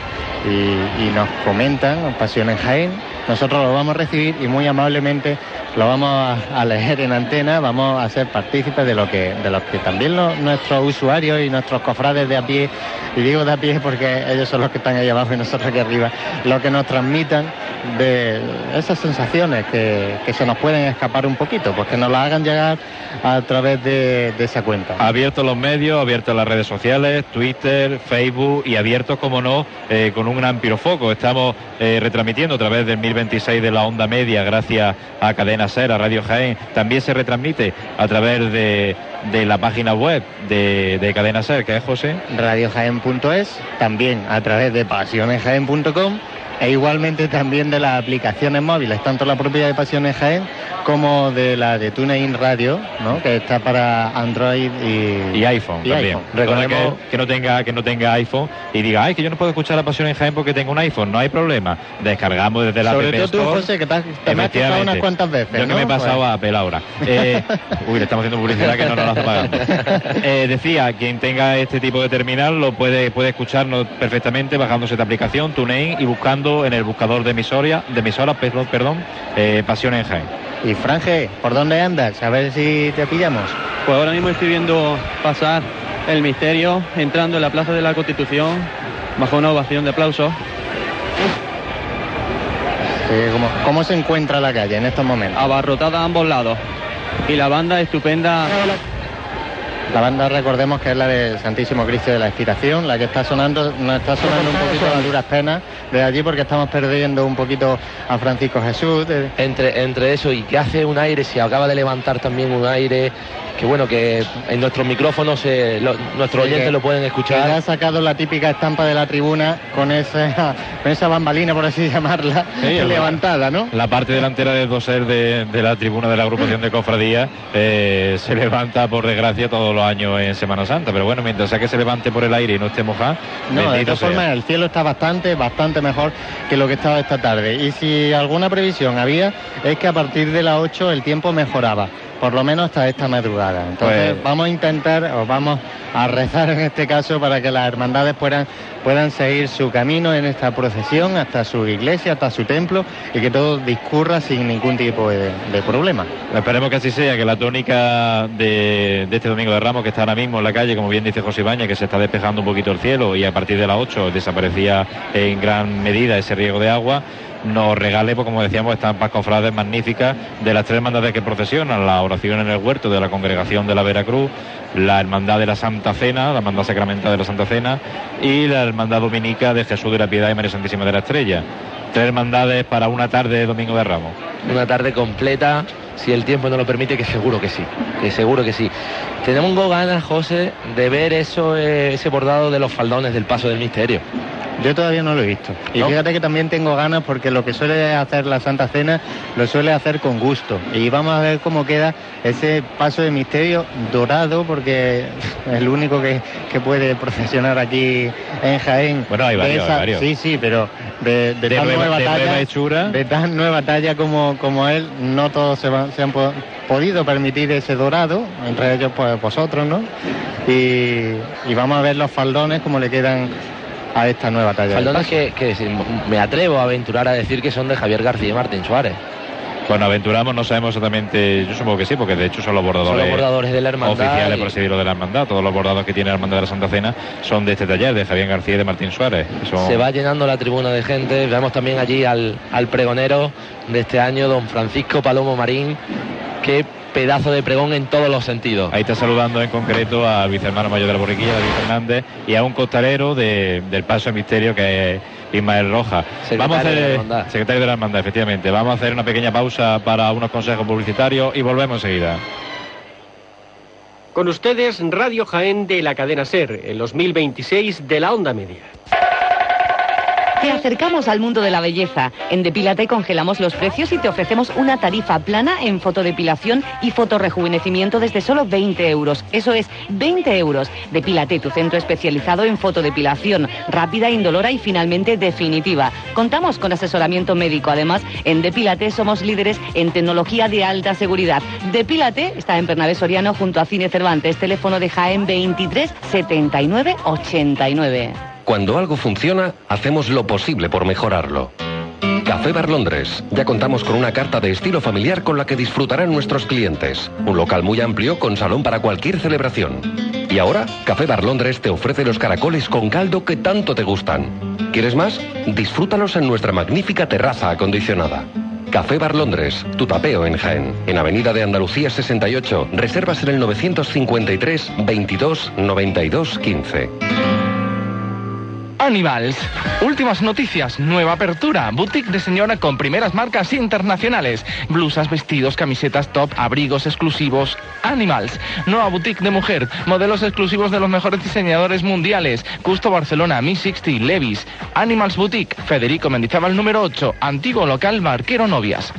y, y nos comentan Pasión en Jaén. Nosotros lo vamos a recibir y muy amablemente lo vamos a, leer en antena, vamos a ser partícipes de lo que, de lo que también los- nuestros usuarios y nuestros cofrades de a pie, y digo de a pie porque ellos son los que están ahí abajo y nosotros aquí arriba, lo que nos transmitan de esas sensaciones que, que se nos pueden escapar un poquito, pues que nos las hagan llegar a través de, de esa cuenta. Abiertos los medios, abiertos las redes sociales, Twitter, Facebook y abiertos, como no, eh, con un amplio foco. Estamos eh, retransmitiendo a través del 1026 de la onda media, gracias a Cadena Ser, a Radio Jaén. También se retransmite a través de, de la página web de, de Cadena Ser, que es José. radiojaén.es, también a través de pasionesjaén.com e igualmente también de las aplicaciones móviles, tanto la propia de Pasiones Jaén como de la de TuneIn Radio, ¿no? que está para Android y, y iPhone y también. iPhone. Recordemos que, que no tenga que no tenga iPhone y diga, ay, que yo no puedo escuchar la pasión en Jaén porque tengo un iPhone. No hay problema. Descargamos desde la Sobre todo tú. José, que te has, te me has Efectivamente. unas cuantas veces, Yo que ¿no? me he pasado Pues- a Apple ahora. Eh, uy, le estamos haciendo publicidad que no nos la pagamos. Eh, decía, quien tenga este tipo de terminal lo puede, puede escucharnos perfectamente bajándose esta aplicación, TuneIn, y buscando en el buscador de emisoria, de emisora, perdón, perdón eh, Pasión en Jaén. Y Franje, ¿por dónde andas? A ver si te pillamos. Pues ahora mismo estoy viendo pasar el misterio entrando en la Plaza de la Constitución bajo una ovación de aplausos. Eh, ¿cómo, cómo se encuentra la calle en estos momentos? Abarrotada a ambos lados. Y la banda estupenda. La banda, recordemos que es la de Santísimo Cristo de la Expiración, la que está sonando, nos está sonando un poquito a duras penas de allí porque estamos perdiendo un poquito a Francisco Jesús. de- Entre, entre eso y que hace un aire, se acaba de levantar también un aire, que bueno, que en nuestros micrófonos eh, lo- nuestros Sí, oyentes que- lo pueden escuchar. ha sacado la típica estampa de la tribuna con esa, con esa bambalina, por así llamarla, Sí, levantada, ¿no? La parte delantera del doser de, de la tribuna de la agrupación de cofradías eh, se levanta por desgracia todos los años en Semana Santa, pero bueno, mientras sea que se levante por el aire y no esté mojada, No, de todas formas el cielo está bastante, bastante mejor que lo que estaba esta tarde. Y si alguna previsión había, es que a partir de las 8 el tiempo mejoraba, por lo menos hasta esta madrugada. Entonces Pues- vamos a intentar, o vamos a rezar en este caso para que las hermandades puedan, puedan seguir su camino en esta procesión hasta su iglesia, hasta su templo, y que todo discurra sin ningún tipo de, de problema. Esperemos que así sea, que la tónica de, de este domingo de Ramos, que está ahora mismo en la calle, como bien dice José Ibañez, que se está despejando un poquito el cielo y a partir de las 8 desaparecía en gran medida ese riego de agua, nos regale, pues como decíamos, estampas cofrades magníficas de las tres hermandades que procesionan, la oración en el huerto de la congregación de la Veracruz, la hermandad de la Santa Cena, la hermandad sacramental de la Santa Cena y la hermandad dominica de Jesús de la Piedad y María Santísima de la Estrella. Tres hermandades para una tarde de domingo de Ramos. Una tarde completa, si el tiempo no lo permite, que seguro que sí, que seguro que sí. Tenemos ganas, José, de ver eso, eh, ese bordado de los faldones del paso del misterio. Yo todavía no lo he visto. Y ¿No? fíjate que también tengo ganas porque lo que suele hacer la Santa Cena lo suele hacer con gusto. Y vamos a ver cómo queda ese paso de misterio dorado porque es el único que, que puede procesionar aquí en Jaén. Bueno, hay varios, hay varios. Sí, sí, pero de, de De tan nueva- nueva, de talla, hechura. de tan nueva talla como, como él, no todos se, van- se han po- podido permitir ese dorado, entre ellos pues vosotros, ¿no? Y, y vamos a ver los faldones como le quedan a esta nueva talla. Faldones que, que si me atrevo a aventurar a decir que son de Javier García y Martín Suárez. Bueno, aventuramos, no sabemos exactamente, yo supongo que sí, porque de hecho son los bordadores, Son los bordadores de la hermandad oficiales, y- por así decirlo, de la hermandad. Todos los bordados que tiene la hermandad de la Santa Cena son de este taller, de Javier García y de Martín Suárez. Son- Se va llenando la tribuna de gente. Vemos también allí al, al pregonero de este año, don Francisco Palomo Marín. Qué pedazo de pregón en todos los sentidos. Ahí está saludando en concreto al vicehermano mayor de la Borriquilla, David Fernández, y a un costalero de- del Paso de Misterio que es Ismael Rojas. Secretario Vamos a hacer, de la hermandad. secretario de la hermandad, efectivamente. Vamos a hacer una pequeña pausa para unos consejos publicitarios y volvemos enseguida. Con ustedes, Radio Jaén de la cadena Ser, en los 1026 de la onda media. Te acercamos al mundo de la belleza. En Depílate congelamos los precios y te ofrecemos una tarifa plana en fotodepilación y fotorrejuvenecimiento desde solo 20 euros. Eso es, 20 euros. Depílate, tu centro especializado en fotodepilación, rápida, indolora y finalmente definitiva. Contamos con asesoramiento médico. Además, en Depílate somos líderes en tecnología de alta seguridad. Depílate está en Bernabé Soriano junto a Cine Cervantes. Teléfono de Jaén 23 79 89. Cuando algo funciona, hacemos lo posible por mejorarlo. Café Bar Londres. Ya contamos con una carta de estilo familiar con la que disfrutarán nuestros clientes. Un local muy amplio con salón para cualquier celebración. Y ahora, Café Bar Londres te ofrece los caracoles con caldo que tanto te gustan. ¿Quieres más? Disfrútalos en nuestra magnífica terraza acondicionada. Café Bar Londres, tu tapeo en Jaén. En Avenida de Andalucía 68. Reservas en el 953 22 92 15. Animals. Últimas noticias. Nueva apertura. Boutique de señora con primeras marcas internacionales. Blusas, vestidos, camisetas top, abrigos exclusivos. Animals. Nueva boutique de mujer. Modelos exclusivos de los mejores diseñadores mundiales. Custo Barcelona, Mi 60, Levis. Animals Boutique. Federico Mendizábal número 8. Antiguo local Barquero Novias.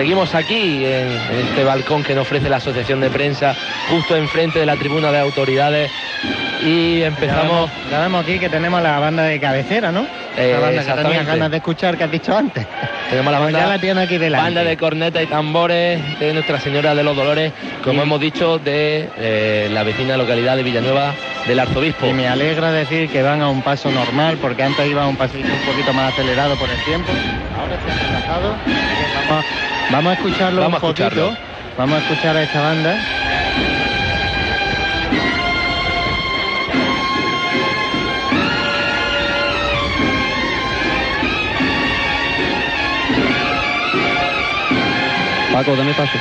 Seguimos aquí en, en este balcón que nos ofrece la Asociación de Prensa, justo enfrente de la tribuna de autoridades. Y empezamos. Ya vemos aquí que tenemos la banda de cabecera, ¿no? Eh, la banda que tenías ganas de escuchar que has dicho antes. Tenemos la Pues banda, ya la tiene aquí delante. banda de corneta y tambores de Nuestra Señora de los Dolores, como Y- hemos dicho, de eh, la vecina localidad de Villanueva del Arzobispo. Y me alegra decir que van a un paso normal, porque antes iban a un pasito un poquito más acelerado por el tiempo. Ahora se han relajado. Vamos, a escucharlo Vamos un a escucharlo. poquito. Vamos a escuchar a esta banda. Paco, dame paso.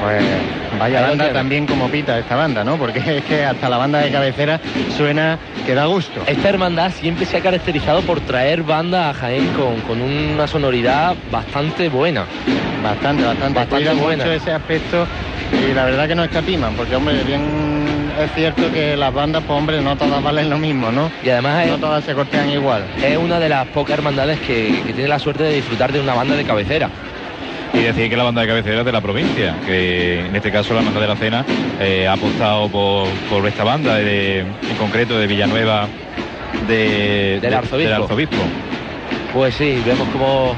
Pues vaya banda también como pita esta banda, ¿no? Porque es que hasta la banda de cabecera suena que da gusto. Esta hermandad siempre se ha caracterizado por traer bandas a Jaén con, con una sonoridad bastante buena. Bastante, bastante. Bastante Cuidan buena. mucho ese aspecto y la verdad que no escatiman, porque hombre, bien es cierto que las bandas, pues hombre, no todas valen lo mismo, ¿no? Y además No todas se cortean igual. es una de las pocas hermandades que, que tiene la suerte de disfrutar de una banda de cabecera. Y decir que la banda de cabecera es de la provincia, que en este caso la banda de la cena eh, ha apostado por, por esta banda, de- en concreto de Villanueva de- Del de- arzobispo. del arzobispo. Pues sí, vemos como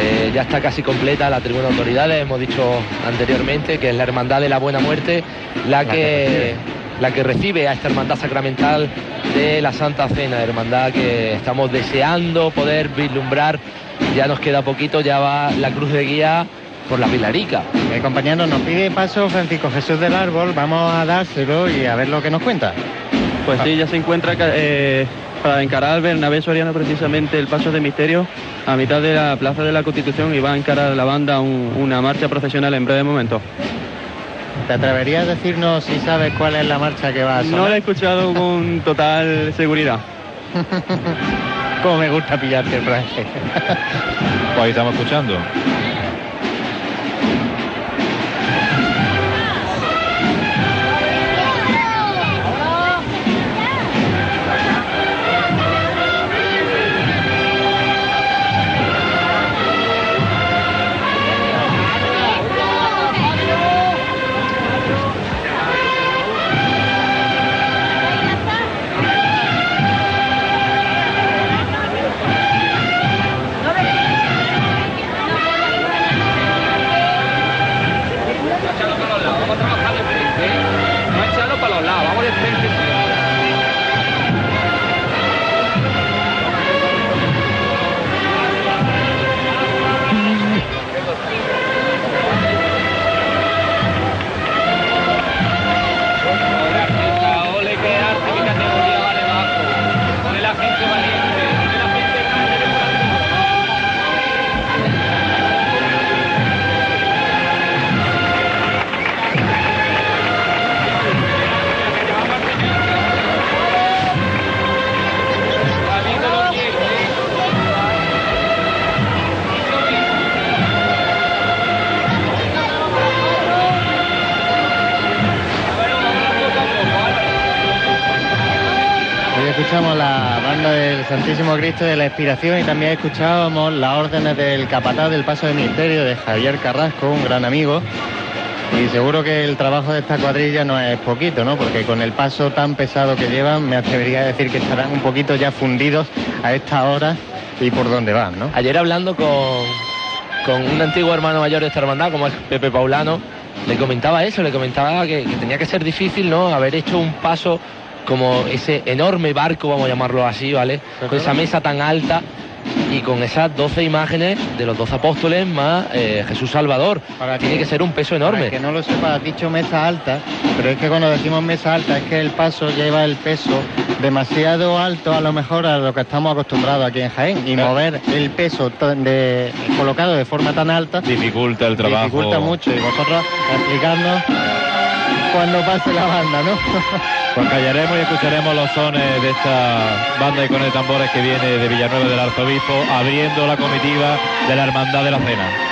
eh, ya está casi completa la tribuna de autoridades. Hemos dicho anteriormente que es la hermandad de la buena muerte la que, la que recibe a esta hermandad sacramental de la Santa Cena, hermandad que estamos deseando poder vislumbrar. Ya nos queda poquito, ya va la cruz de guía por la Pilarica. Eh, compañero, nos pide paso Francisco Jesús del Árbol, vamos a dárselo y a ver lo que nos cuenta. Pues sí, ya se encuentra eh, para encarar al Bernabé Soriano precisamente el paso de misterio a mitad de la Plaza de la Constitución y va a encarar la banda un- una marcha profesional en breve momento. ¿Te atreverías a decirnos si sabes cuál es la marcha que va a No sonar? la he escuchado con total seguridad. Como me gusta pillarte traje. Pues ahí estamos escuchando. Escuchamos la banda del Santísimo Cristo de la Expiración y también escuchábamos las órdenes del capataz del Paso de Misterio de Javier Carrasco, un gran amigo. Y seguro que el trabajo de esta cuadrilla no es poquito, ¿no? Porque con el paso tan pesado que llevan, me atrevería a decir que estarán un poquito ya fundidos a esta hora y por dónde van, ¿no? Ayer hablando con, con un antiguo hermano mayor de esta hermandad, como es Pepe Paulano, le comentaba eso, le comentaba que tenía que ser difícil, ¿no? Haber hecho un paso como ese enorme barco, vamos a llamarlo así, ¿vale? Con esa mesa tan alta y con esas 12 imágenes de los 12 apóstoles más eh, Jesús Salvador. Tiene que ser un peso enorme. Para que no lo sepa, has dicho mesa alta, pero es que cuando decimos mesa alta es que el paso lleva el peso demasiado alto a lo mejor a lo que estamos acostumbrados aquí en Jaén y mover el peso de, colocado de forma tan alta Dificulta el trabajo. dificulta mucho y vosotros explicarnos cuando pase la banda, ¿no? Pues callaremos y escucharemos los sones de esta banda de con de tambores que viene de Villanueva del Arzobispo, abriendo la comitiva de la Hermandad de la Cena.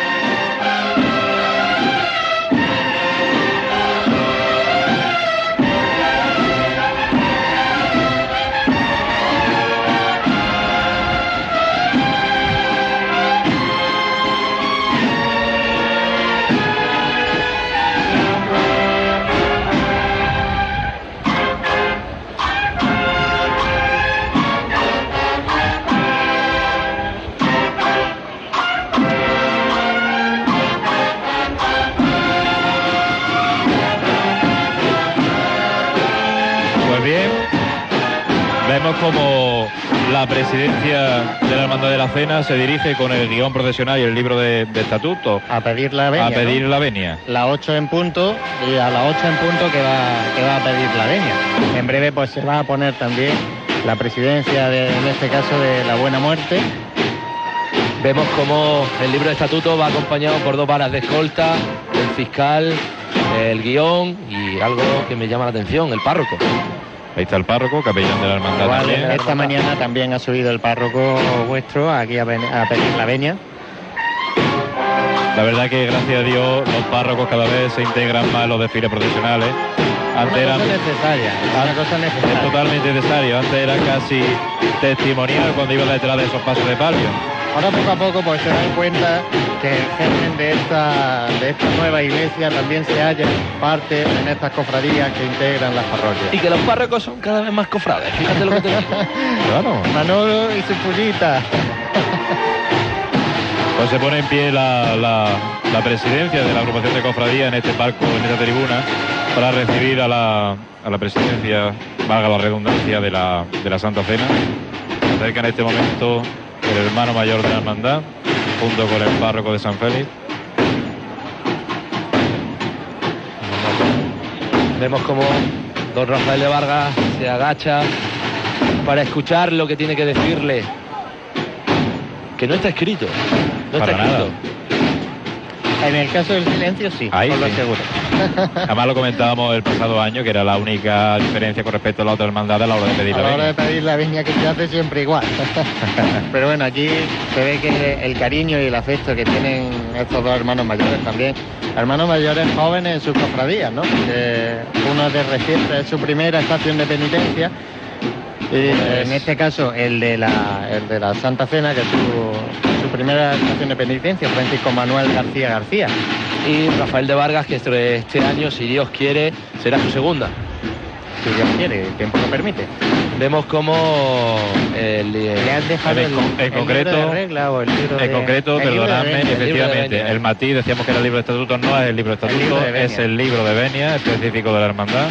Como la presidencia de la Hermandad de la Cena se dirige con el guion profesional y el libro de, de estatuto A pedir la venia. a pedir ¿no? la venia. La 8 en punto y a la 8 en punto que va, que va a pedir la venia. En breve pues se va a poner también la presidencia de, en este caso de la Buena Muerte. Vemos como el libro de estatuto va acompañado por dos varas de escolta, el fiscal, el guion y algo que me llama la atención, el párroco. Ahí está el párroco, capellán de la Hermandad Igual, también. esta mañana también ha subido el párroco vuestro aquí a, pedir la venia. La verdad que gracias a Dios los párrocos cada vez se integran más en los desfiles profesionales. Antes Una era cosa necesaria, una cosa es necesaria. totalmente necesario. Antes era casi testimonial cuando iba detrás de esos pasos de palio. Ahora poco a poco pues se dan cuenta que el germen de esta, de esta nueva iglesia también se halla parte en estas cofradías que integran las parroquias. Y que los párrocos son cada vez más cofrades, fíjate lo que te digo. Claro. Manolo y su pullita. Pues se pone en pie la, la- la presidencia de la agrupación de cofradía en este palco, en esta tribuna, para recibir a la, a la presidencia, valga la redundancia, de la, de la Santa Cena. Se acerca en este momento el hermano mayor de la hermandad, junto con el párroco de San Félix. Vemos como don Rafael de Vargas se agacha para escuchar lo que tiene que decirle. Que no está escrito. No Para está nada. escrito. En el caso del silencio sí, Ahí os lo sí. aseguro. Además lo comentábamos el pasado año, que era la única diferencia con respecto a la otra hermandad a la hora de pedir A la la hora de pedir la viña que se hace siempre igual. Pero bueno, aquí se ve que el cariño y el afecto que tienen estos dos hermanos mayores también. Hermanos mayores jóvenes en sus cofradías, ¿no? Que uno de reciente es su primera estación de penitencia. Y Pues- en este caso el de la, el de la Santa Cena, que es su, primera estación de penitencia, Francisco Manuel García García. Y Rafael de Vargas, que este, este año, si Dios quiere, será su segunda. Si Dios quiere, el tiempo lo permite. Vemos como el, Le has dejado En el, el libro concreto- de regla o el libro En de- concreto, el libro perdonadme, el libro efectivamente, el matiz, decíamos que era el libro de estatutos, no es el libro de El libro estatutos, es el libro de venia específico de la hermandad,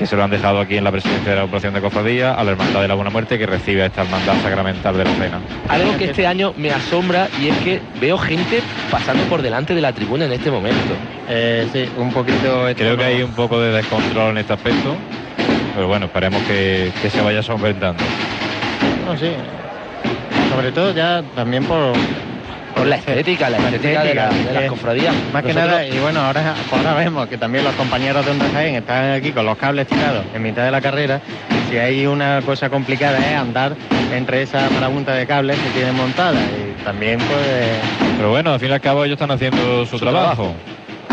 que se lo han dejado aquí en la presidencia de la operación de cofradía a la hermandad de la Buena Muerte que recibe a esta hermandad sacramental de la cena. Algo que este año me asombra y es que veo gente pasando por delante de la tribuna en este momento. Eh, sí, un poquito... Creo que hay un poco de descontrol en este aspecto, pero bueno, esperemos que, que se vaya solventando. No, sí. Sobre todo ya también por... Por la estética, la estética de, la- de las eh, cofradías. Más que nada, y bueno, ahora, ahora vemos que también los compañeros de Onda Jaén están aquí con los cables tirados en mitad de la carrera. Si hay una cosa complicada es andar entre esa marabunta de cables que tienen montada. Y también pues Pero bueno, al fin y al cabo ellos están haciendo su, trabajo.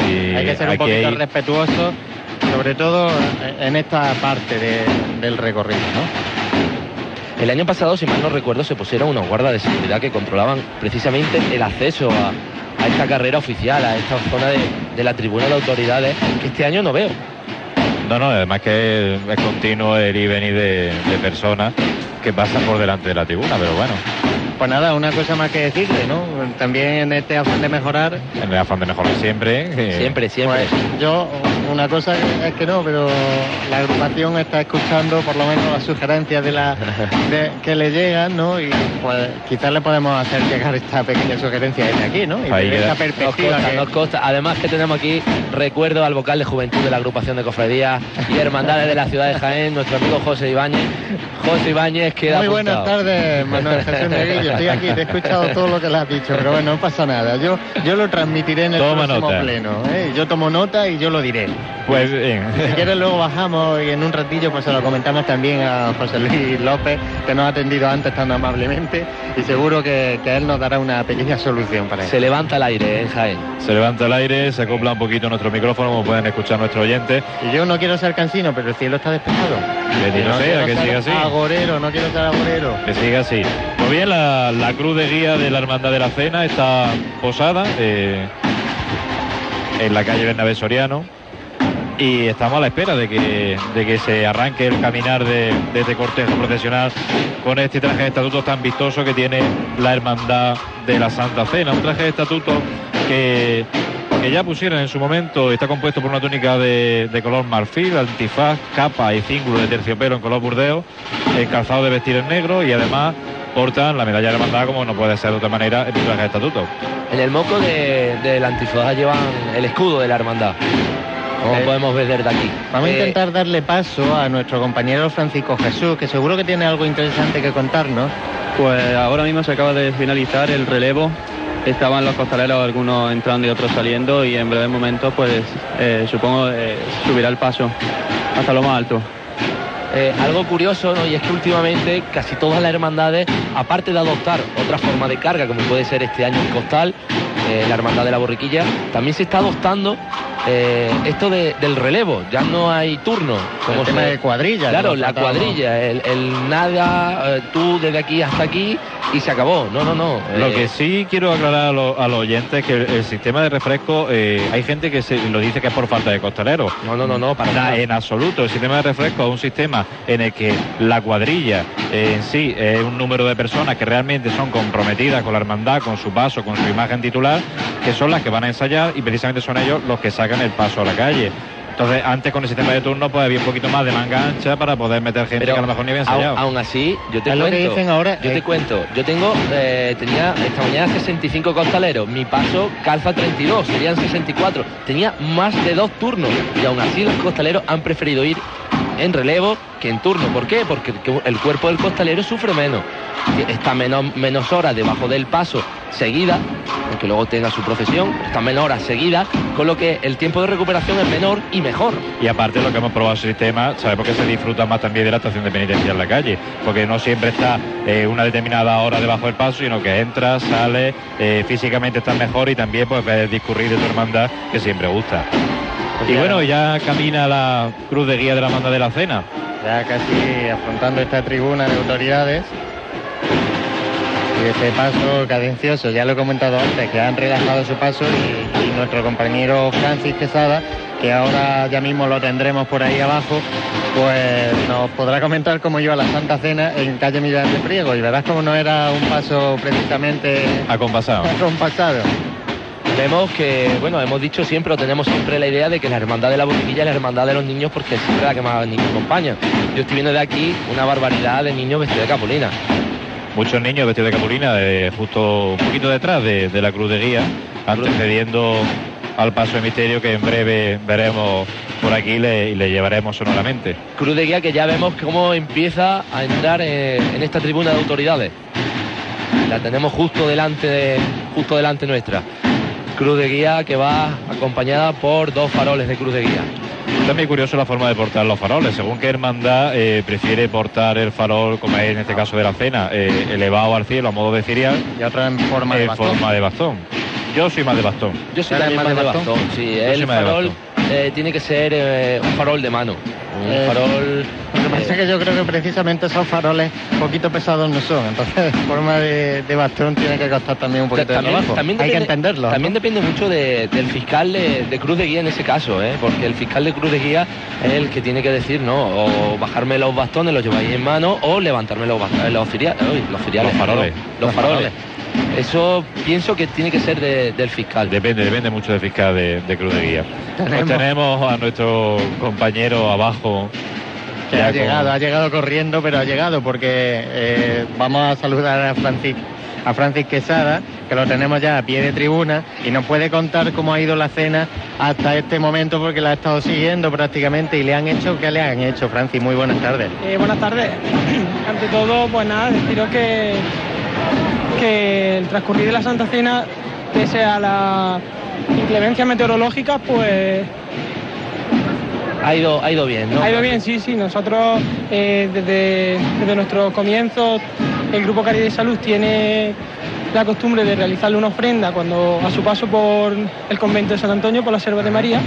Y hay que ser un poquito hay- respetuosos, sobre todo en esta parte de- del recorrido, ¿no? El año pasado, si mal no recuerdo, se pusieron unos guardas de seguridad que controlaban precisamente el acceso a, esta carrera oficial, a esta zona de, la tribuna de autoridades que este año no veo. No, no, además que es continuo el ir y venir de personas que pasan por delante de la tribuna, pero bueno. Pues nada, una cosa más que decirle, ¿no? También en este afán de mejorar. En el afán de mejorar siempre. eh, Siempre, siempre. Pues yo, una cosa es que no, pero la agrupación está escuchando por lo menos las sugerencias de la de- que le llegan, ¿no? Y pues quizás le podemos hacer llegar esta pequeña sugerencia desde aquí, ¿no? Y Ahí esta Nos perspectiva consta, que- nos consta. Además que tenemos aquí recuerdo al vocal de juventud de la agrupación de cofradías y hermandades de la ciudad de Jaén, nuestro amigo José Ibáñez. José Ibáñez queda Muy buenas apuntado. tardes, Manuel Jesús Estoy aquí, te he escuchado todo lo que le has dicho, pero bueno, no pasa nada. Yo, yo lo transmitiré en el Toma próximo nota. pleno. ¿eh? Yo tomo nota y yo lo diré. Pues bien. Si quieres luego bajamos y en un ratillo pues se lo comentamos también a José Luis López, que nos ha atendido antes tan amablemente y seguro que, que él nos dará una pequeña solución para eso. Se levanta el aire en Jaén. Se levanta el aire, se acopla un poquito nuestro micrófono, como pueden escuchar nuestros oyentes. Y yo no quiero ser cansino, pero el cielo está despejado. Bendito no sea, que siga así. Agorero, no quiero ser agorero. Que siga así. Pues bien, la, la cruz de guía de la Hermandad de la Cena está posada eh, en la calle Bernabé Soriano y estamos a la espera de que, de que se arranque el caminar de, de este cortejo procesional con este traje de estatuto tan vistoso que tiene la Hermandad de la Santa Cena. Un traje de estatuto que, que ya pusieron en su momento, está compuesto por una túnica de, de color marfil, antifaz, capa y cíngulo de terciopelo en color burdeo, el calzado de vestir en negro y además portan la medalla de hermandad como no puede ser de otra manera en de estatuto. En el moco de- del antifaz llevan el escudo de la hermandad. Como Eh, podemos ver desde aquí. Vamos a Eh, intentar darle paso a nuestro compañero Francisco Jesús, que seguro que tiene algo interesante que contarnos. Pues ahora mismo se acaba de finalizar el relevo. Estaban los costaleros algunos entrando y otros saliendo y en breves momentos pues eh, supongo eh, subirá el paso hasta lo más alto. Eh, algo curioso. Y es que últimamente casi todas las hermandades, aparte de adoptar otra forma de carga, como puede ser este año el costal, eh, la hermandad de la borriquilla, también se está adoptando eh, esto de- del relevo. Ya no hay turno. El tema de cuadrilla, Claro, la cuadrilla, el, el nada, eh, tú desde aquí hasta aquí y se acabó. No, no, no. Lo eh, que sí quiero aclarar a, lo- a los oyentes es que el, el sistema de refresco, eh, hay gente que se lo dice que es por falta de costaleros. No, no, no, no, para nada. En absoluto. El sistema de refresco es un sistema en el que la cuadrilla eh, en sí es un número de personas que realmente son comprometidas con la hermandad, con su paso, con su imagen titular, que son las que van a ensayar y precisamente son ellos los que sacan el paso a la calle. Entonces, antes con el sistema de turno, pues había un poquito más de manga ancha para poder meter gente Pero que a lo mejor ni había aún, ensayado. aún así, yo te Es lo cuento. que dicen ahora, Yo eh, te cuento. Yo tengo, eh, tenía esta mañana 65 costaleros. Mi paso calza 32, serían 64. Tenía más de dos turnos. Y aún así los costaleros han preferido ir en relevo que en turno. ¿Por qué? Porque el- cuerpo del costalero sufre menos. Está menos, menos horas debajo del paso seguida, aunque luego tenga su procesión, está menos horas seguidas, con lo que el tiempo de recuperación es menor y mejor. Y aparte lo que hemos probado el sistema, sabemos que se disfruta más también de la estación de penitencia en la calle, porque no siempre está eh, una determinada hora debajo del paso, sino que entras, sales, eh, físicamente estás mejor y también pues discurrir de tu hermandad que siempre gusta. Y ya- bueno, ya camina la cruz de guía de la hermandad de la cena. Ya casi afrontando esta tribuna de autoridades. Y este paso cadencioso, ya lo he comentado antes, que han relajado su paso y, y nuestro compañero Francis Quesada, que ahora ya mismo lo tendremos por ahí abajo, pues nos podrá comentar cómo iba la Santa Cena en calle Millán de Priego. Y verás cómo no era un paso precisamente Acompasado. acompasado. Vemos que, bueno, hemos dicho siempre, o tenemos siempre la idea de que la hermandad de la borriquilla es la hermandad de los niños porque es siempre la que más niños acompaña. Yo estoy viendo de aquí una barbaridad de niños vestidos de capulina. Muchos niños vestidos de capulina, de- justo un poquito detrás de, de la cruz de guía, antecediendo al paso de misterio que en breve veremos por aquí y le llevaremos sonoramente. Cruz de guía que ya vemos cómo empieza a entrar eh, en esta tribuna de autoridades. La tenemos justo delante, de- justo delante nuestra. Cruz de guía que va acompañada por dos faroles de cruz de guía. También curioso la forma de portar los faroles. Según qué hermandad eh, prefiere portar el farol, como es en este caso de la cena, eh, elevado al cielo a modo de cirial, Y otra en forma de en bastón. forma de bastón. Yo soy más de bastón. Yo soy ¿Eres también más más de bastón? bastón. Sí, Yo soy el farol, eh, tiene que ser eh, un farol de mano. Un Eh, farol. Lo que pasa es que yo creo que precisamente esos faroles poquito pesados no son, entonces forma de, de bastón tiene que costar también un poquito de trabajo. Hay que entenderlo. También depende mucho de- del fiscal de, de Cruz de Guía en ese caso, ¿eh? porque el fiscal de Cruz de Guía es el que tiene que decir, no, o bajarme los bastones, los lleváis en mano, o levantarme los, bast- los, los Los faroles. los faroles. Eso pienso que tiene que ser de- del fiscal. Depende, depende mucho del fiscal de, de Cruz de Guía. Pues Tenemos. a nuestro compañero abajo. Que ha con- llegado, ha llegado corriendo, pero ha llegado porque eh, vamos a saludar a Francis, a Francis Quesada, que lo tenemos ya a pie de tribuna y nos puede contar cómo ha ido la cena hasta este momento porque la ha estado siguiendo prácticamente y le han hecho, ¿qué le han hecho, Francis? Muy buenas tardes. Eh, buenas tardes. Ante todo, pues nada, deciros que, que el transcurrir de la Santa Cena, pese a la inclemencia meteorológica, pues Ha ido, ha ido bien, ¿no? ha ido bien, sí, sí. Nosotros eh, desde, desde nuestro comienzo, el Grupo Caridad y Salud tiene la costumbre de realizarle una ofrenda cuando a su paso por el convento de San Antonio, por la Selva de María.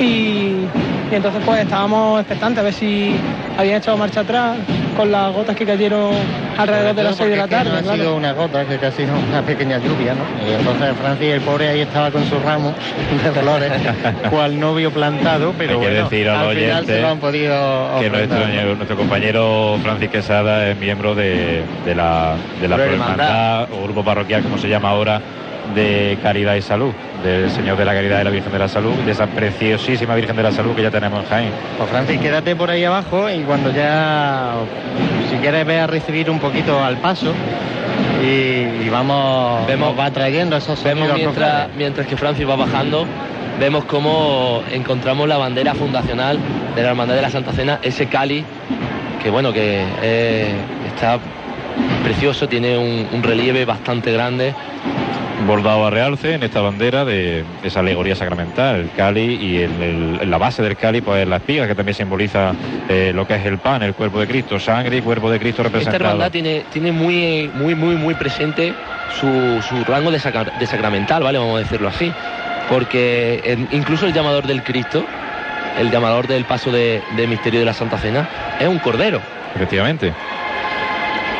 Y, y entonces pues estábamos expectantes a ver si habían echado marcha atrás con las gotas que cayeron alrededor de las 6 de la Porque es que tarde. No ha claro. sido una gota, que casi no, una pequeña lluvia, ¿no? Y entonces Francis, el pobre, ahí estaba con su ramo de flores, cual novio plantado, pero Hay que bueno, decir a los al final oyentes se lo han podido que nuestro, compañero Francis Quesada es miembro de, de la, de la. Prohermandad o grupo parroquial, como se llama ahora, de Caridad y Salud, del Señor de la Caridad y la Virgen de la Salud, de esa preciosísima Virgen de la Salud que ya tenemos en Jaén. Pues Francis, quédate por ahí abajo y cuando ya, si quieres, ve a recibir un poquito al paso y, y vamos, Vemos- va trayendo esos Vemos mientras, mientras que Francis va bajando, vemos cómo encontramos la bandera fundacional de la Hermandad de la Santa Cena, ese Cali, que bueno, que eh, está precioso, tiene un, un relieve bastante grande. Bordado a realce en esta bandera de esa alegoría sacramental, el Cali y en, el- en la base del Cali pues la espiga que también simboliza eh, lo que es el pan, el cuerpo de Cristo, sangre y cuerpo de Cristo Esta representado. hermandad tiene, tiene muy, muy, muy, muy presente su, su rango de, sacra- de sacramental, ¿vale? Vamos a decirlo así. Porque el- incluso el llamador del Cristo, el llamador del paso de, de misterio de la Santa Cena, es un cordero. Efectivamente.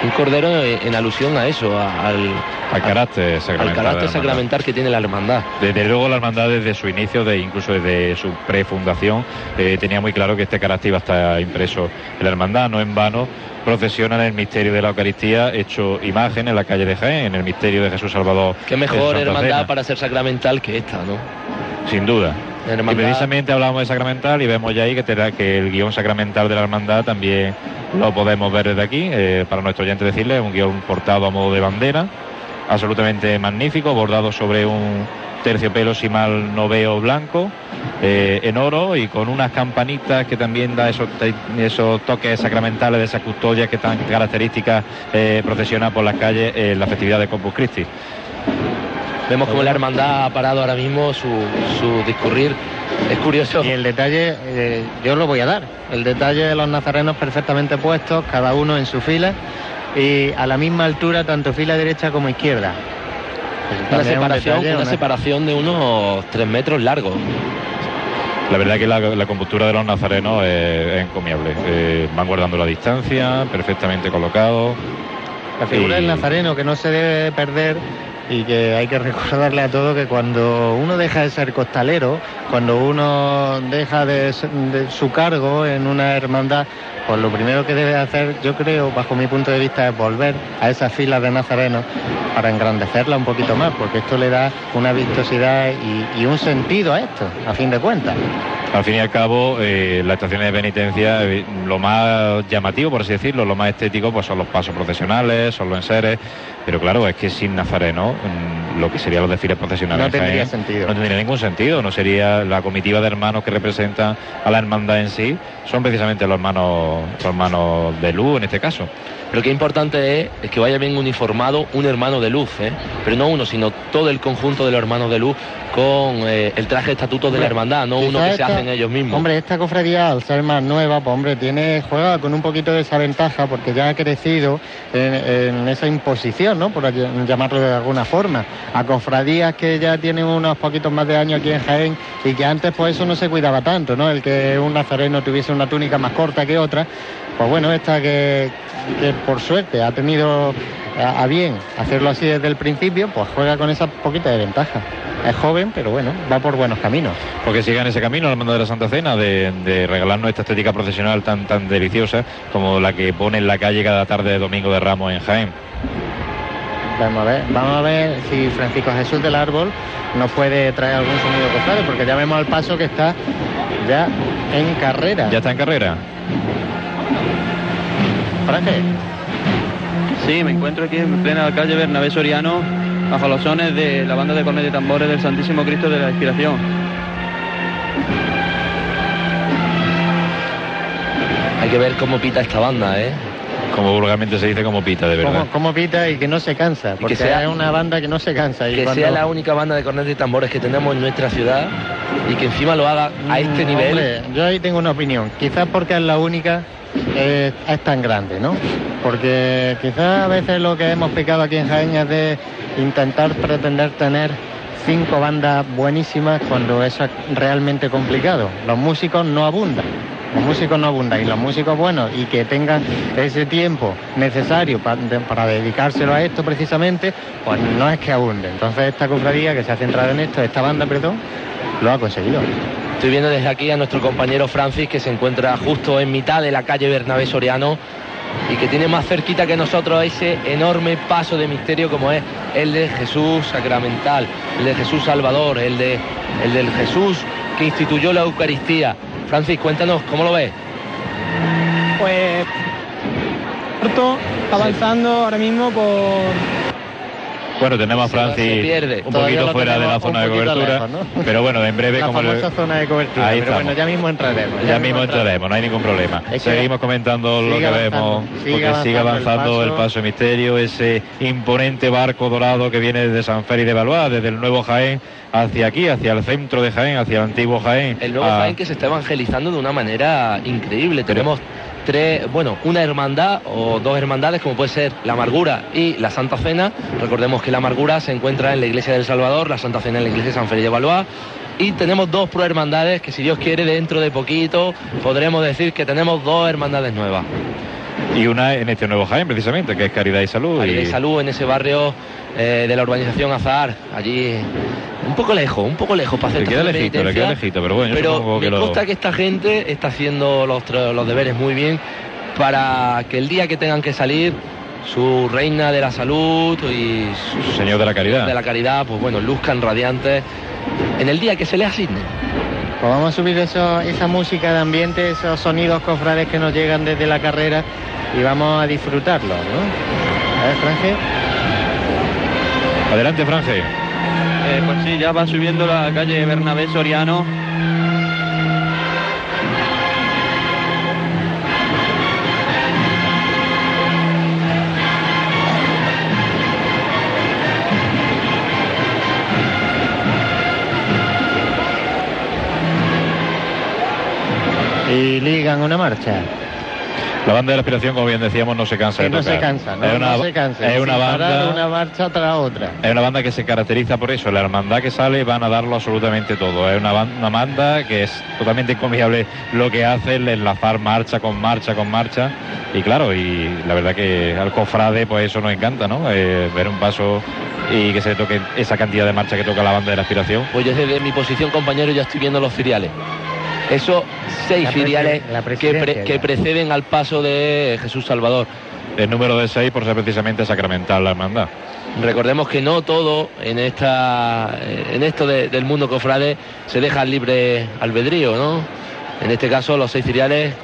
Un cordero en, en alusión a eso, a- al, Al carácter al sacramental. carácter que tiene la hermandad. Desde luego la hermandad desde su inicio, de, incluso desde su prefundación, eh, tenía muy claro que este carácter iba a estar impreso en la hermandad, no en vano. Procesiona en el misterio de la Eucaristía, hecho imagen en la calle de Jaén, en el misterio de Jesús Salvador. Qué mejor hermandad Cena. para ser sacramental que esta, ¿no? Sin duda. Y precisamente hablamos de sacramental y vemos ya ahí que, te- que el guion sacramental de la hermandad también lo podemos ver desde aquí. Eh, para nuestro oyente decirle, un guion portado a modo de bandera, absolutamente magnífico, bordado sobre un terciopelo, si mal no veo, blanco, eh, en oro y con unas campanitas que también da esos, toques sacramentales de esa custodia que tan características eh, procesiona por las calles en la festividad de Corpus Christi. Vemos como la hermandad ha parado ahora mismo su, su discurrir. Es curioso. Y el detalle, eh, yo lo voy a dar, el detalle de los nazarenos perfectamente puestos, cada uno en su fila y a la misma altura, tanto fila derecha como izquierda. Pues Una un separación, detalle, una una- separación de unos tres metros largos. La verdad que la, la compostura de los nazarenos es, es encomiable. Eh, van guardando la distancia, perfectamente colocados. La figura Y- del nazareno que no se debe perder y que hay que recordarle a todos que cuando uno deja de ser costalero, cuando uno deja de, de su cargo en una hermandad, pues lo primero que debe hacer, yo creo, bajo mi punto de vista, es volver a esas filas de nazarenos para engrandecerla un poquito más, porque esto le da una vistosidad y, y un sentido a esto, a fin de cuentas. Al fin y al cabo, eh, las estaciones de penitencia, eh, lo más llamativo, por así decirlo, lo más estético, pues son los pasos procesionales, son los enseres. Pero claro, es que sin nazareno, mm, lo que serían los desfiles procesionales. No en tendría Jaén, sentido. No tendría ningún sentido. No sería la comitiva de hermanos que representan a la hermandad en sí, son precisamente los hermanos, los hermanos de luz en este caso. Pero qué importante es, es que vaya bien uniformado un hermano de luz, ¿eh? pero no uno, sino todo el conjunto de los hermanos de luz con eh, el traje de estatuto de la hermandad, no uno que se hacen ellos mismos. Hombre, esta cofradía, al ser más nueva, pues hombre, tiene, juega con un poquito de esa ventaja porque ya ha crecido en, en esa imposición, ¿no? Por ll- llamarlo de alguna forma. A cofradías que ya tienen unos poquitos más de años aquí en Jaén y que antes pues eso no se cuidaba tanto, ¿no? El que un nazareno tuviese una túnica más corta que otra. Pues bueno, esta que, que por suerte ha tenido a, a bien hacerlo así desde el principio, pues juega con esa poquita de ventaja. Es joven, pero bueno, va por buenos caminos. Porque sigan ese camino al mando de la Santa Cena, de, de regalarnos esta estética procesional tan, tan deliciosa como la que pone en la calle cada tarde de Domingo de Ramos en Jaén. Vamos a ver, vamos a ver si Francisco Jesús del Árbol nos puede traer algún sonido cofrade, porque ya vemos al paso que está ya en carrera. ¿Ya está en carrera? Sí, me encuentro aquí en plena calle Bernabé Soriano, bajo los sones de la banda de cornetas y tambores del Santísimo Cristo de la Inspiración. Hay que ver cómo pita esta banda, ¿eh? Como vulgarmente se dice, como pita, de verdad. Como, como pita y que no se cansa, porque sea- es una banda que no se cansa. Y Que cuando- sea la única banda de cornetas y tambores que tenemos en nuestra ciudad y que encima lo haga a este Mm, nivel. hombre, yo ahí tengo una opinión. Quizás porque es la única es tan grande, ¿no? Porque quizás a veces lo que hemos pecado aquí en Jaén es de intentar pretender tener cinco bandas buenísimas cuando eso es realmente complicado. Los músicos no abundan. Los músicos no abundan y los músicos buenos y que tengan ese tiempo necesario pa- de- para dedicárselo a esto precisamente, pues no es que abunde. Entonces esta cofradía que se ha centrado en esto, esta banda, perdón, lo ha conseguido. Estoy viendo desde aquí a nuestro compañero Francis que se encuentra justo en mitad de la calle Bernabé Soriano y que tiene más cerquita que nosotros ese enorme paso de misterio como es el de Jesús sacramental, el de Jesús Salvador, el de el del Jesús que instituyó la Eucaristía. Francis, cuéntanos, ¿cómo lo ves? Pues corto, avanzando ahora mismo por Bueno, tenemos a Francis pierde. un Todavía poquito fuera de la zona de cobertura, lejos, ¿no? pero bueno, en breve La como famosa le- zona de cobertura, Ahí pero bueno, ya mismo entraremos. Ya mismo entraremos, no hay ningún problema. Es que Seguimos comentando lo que avanzando, vemos, sigue porque sigue avanzando el paso. de misterio, ese imponente barco dorado que viene desde San Félix de Valois, desde el nuevo Jaén hacia aquí, hacia el centro de Jaén, hacia el antiguo Jaén. El nuevo a- Jaén que se está evangelizando de una manera increíble. Tenemos tres, bueno, una hermandad o dos hermandades, como puede ser la Amargura y la Santa Cena. Recordemos que la Amargura se encuentra en la iglesia del Salvador, la Santa Cena en la iglesia de San Félix de Valois. Y tenemos dos prohermandades que si Dios quiere dentro de poquito podremos decir que tenemos dos hermandades nuevas. Y una en este nuevo Jaén, precisamente, que es Caridad y Salud. Caridad y y- Salud en ese barrio eh, de la urbanización Azar, allí un poco lejos, un poco lejos para hacer Le queda lejito, le penitencia. queda lejito, pero bueno, yo Pero que me lo... consta que esta gente está haciendo los, los deberes muy bien para que el día que tengan que salir su reina de la salud y su Señor de la Caridad. de la caridad, pues bueno, luzcan radiantes en el día que se les asigne. Pues vamos a subir eso, esa música de ambiente, esos sonidos cofrades que nos llegan desde la carrera y vamos a disfrutarlos, ¿no? A ver, Franje. Adelante, Franje. Eh, pues sí, ya va subiendo la calle Bernabé Soriano. Y ligan una marcha. La banda de la aspiración, como bien decíamos, no se cansa Que de no tocar. se cansa, ¿no? Es una, no se cansa. es una banda... una marcha tras otra. Es una banda que se caracteriza por eso, la hermandad que sale van a darlo absolutamente todo. Es una, ban- una banda que es totalmente encomiable lo que hace, el enlazar marcha con marcha con marcha. Y claro, y la verdad que al cofrade pues eso nos encanta, ¿no? Eh, ver un paso y que se toque esa cantidad de marcha que toca la banda de la aspiración. Pues yo desde mi posición, compañero, ya estoy viendo los filiales. Esos seis filiales la que, pre- preceden al paso de Jesús Salvador. El número de seis por ser precisamente sacramental la hermandad. Recordemos que no todo en esta en esto de- del mundo cofrade se deja al libre albedrío, ¿no? En este caso los seis filiales,